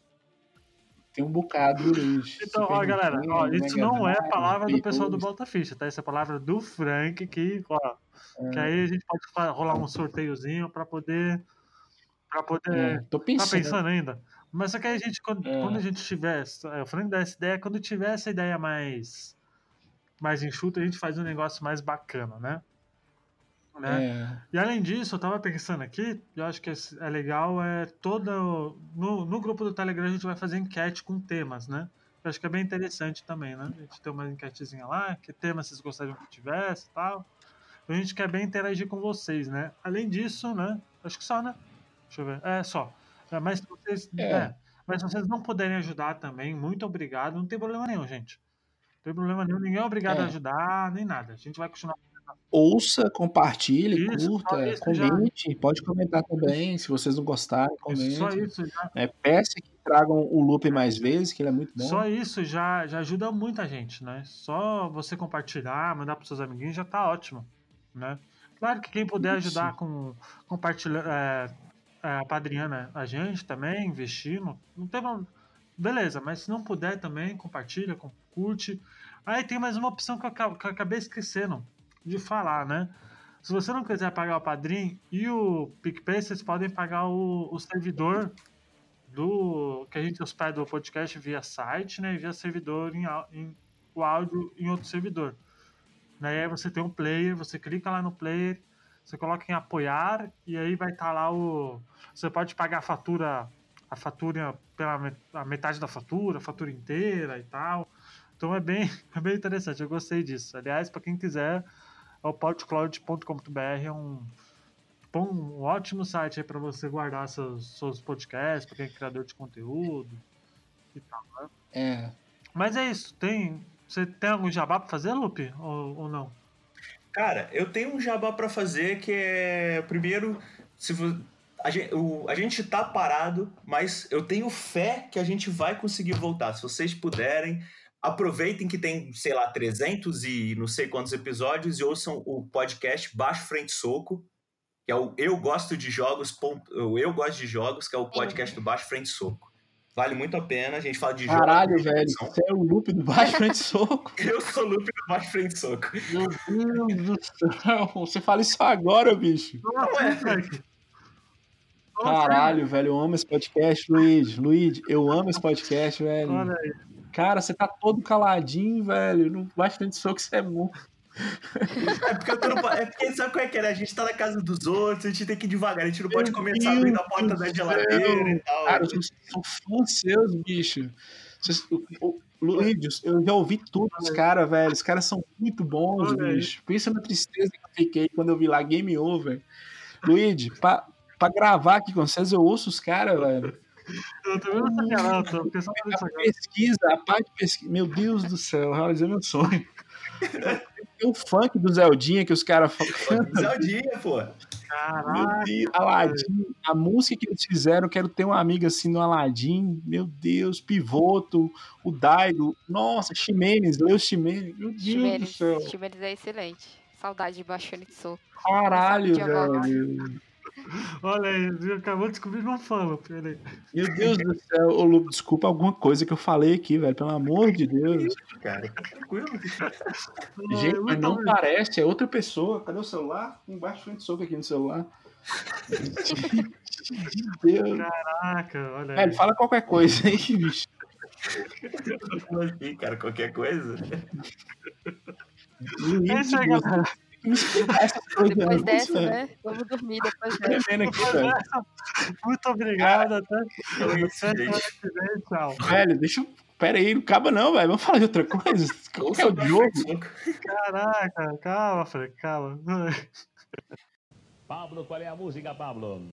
Tem um bocado, Luiz. Então, ó, galera, ó, isso Mega não é a palavra do pessoal do Volta Ficha, tá? Essa é a palavra do Frank, que, ó, é. que aí a gente pode rolar um sorteiozinho pra poder. Pra poder. É, tô pensando. Tá pensando ainda? Mas só que a gente, quando, é. quando a gente tiver. É, o Frank dá essa ideia, quando tiver essa ideia mais. mais enxuta, a gente faz um negócio mais bacana, né? né? É. E além disso, eu tava pensando aqui, eu acho que é legal, é toda. No, no grupo do Telegram a gente vai fazer enquete com temas, né? Eu acho que é bem interessante também, né? A gente tem uma enquetezinha lá, que tema vocês gostariam que tivesse e tal. A gente quer bem interagir com vocês, né? Além disso, né? Acho que só, né? Deixa eu ver. É, só. É, mas se vocês, é. É, mas se vocês não puderem ajudar também, muito obrigado. Não tem problema nenhum, gente. Não tem problema nenhum. Ninguém é obrigado a é. ajudar, nem nada. A gente vai continuar. Ouça, compartilhe, isso, curta, comente. Já. Pode comentar também. Se vocês não gostarem, comente. Só isso já. É, peça que tragam o loop mais vezes, que ele é muito bom. Só isso já, já ajuda muita gente, né? Só você compartilhar, mandar para seus amiguinhos já tá ótimo, né? Claro que quem puder ajudar com compartilhar, é, apadrinhando a gente também, investindo, não tem Beleza, mas se não puder também, compartilha, curte. Aí tem mais uma opção que eu, que eu acabei esquecendo de falar, né? Se você não quiser pagar o padrinho e o PicPay, vocês podem pagar o, o servidor do que a gente hospeda o podcast via site, né? E via servidor em, em o áudio em outro servidor. Daí você tem um player, você clica lá no player, você coloca em apoiar e aí vai estar tá lá o. Você pode pagar a fatura, a fatura pela a metade da fatura, a fatura inteira e tal. Então é bem, é bem interessante, eu gostei disso. Aliás, para quem quiser, é o podcloud.com.br é um, um ótimo site para você guardar seus, seus podcasts, para quem é criador de conteúdo e tal. Né? É. Mas é isso, tem. Você tem algum jabá para fazer, Lupe? Ou, ou não? Cara, eu tenho um jabá para fazer que é. Primeiro, se a gente, o, a gente tá parado, mas eu tenho fé que a gente vai conseguir voltar. Se vocês puderem, aproveitem que tem, sei lá, 300 e não sei quantos episódios e ouçam o podcast Baixo Frente Soco, que é o Eu Gosto de Jogos, Eu Gosto de Jogos, que é o podcast do Baixo Frente Soco. Vale muito a pena. A gente fala de Caralho, jogos. Caralho, velho. Você é o loop do baixo frente soco. Eu sou o loop do baixo frente soco. Meu Deus do céu. Você fala isso agora, bicho. Não é, Caralho, velho. Eu amo esse podcast, Luiz. Luiz, eu amo esse podcast, velho. Cara, você tá todo caladinho, velho. No baixo frente soco, você é muito. É porque, é porque sabe qual é que é? Né? A gente tá na casa dos outros, a gente tem que ir devagar, a gente não pode Meu começar a abrir a porta da geladeira e tal. Cara, eu sou fã seus, bicho. Luiz, eu já ouvi tudo dos caras, velho. Os caras são muito bons, bicho. Pensa na tristeza que eu fiquei quando eu vi lá Game Over. Luiz, pra, pra gravar aqui com vocês, eu ouço os caras, velho. Eu tô vendo essa cara, tô pensando A pesquisa, a parte de pesquisa. Meu Deus do céu, realizei meu sonho. Tem o funk do Zeldinha que os caras falam. Zeldinha, pô. Caraca. Aladdin, a música que eles fizeram, quero ter uma amiga assim no Aladdin. Meu Deus, Pivoto, o Daigo. Nossa, Ximenes, Leo Ximenes. Meu Deus Ximenes, do céu. Ximenes é excelente. Saudade de Baixone de Soco. Caralho, velho. Olha aí, acabou de descobrir não fala, peraí. Meu Deus do céu, ô Lu, desculpa alguma coisa que eu falei aqui, velho, pelo amor de Deus. Cara, tranquilo. Gente, mas não bem. parece, é outra pessoa. Cadê o celular? Embaixo frente soco aqui no celular. Deus. Caraca, olha aí. Velho, fala qualquer coisa aí, bicho. Como assim, cara? Qualquer coisa? É aí, galera depois dessa, né? Vamos dormir depois dessa. Aqui, Muito obrigado. Até tchau. Velho, deixa eu. Pera aí, não acaba não, velho. Vamos falar de outra coisa. Qual é o jogo? Caraca, calma, Fred, calma. Pablo, qual é a música, Pablo?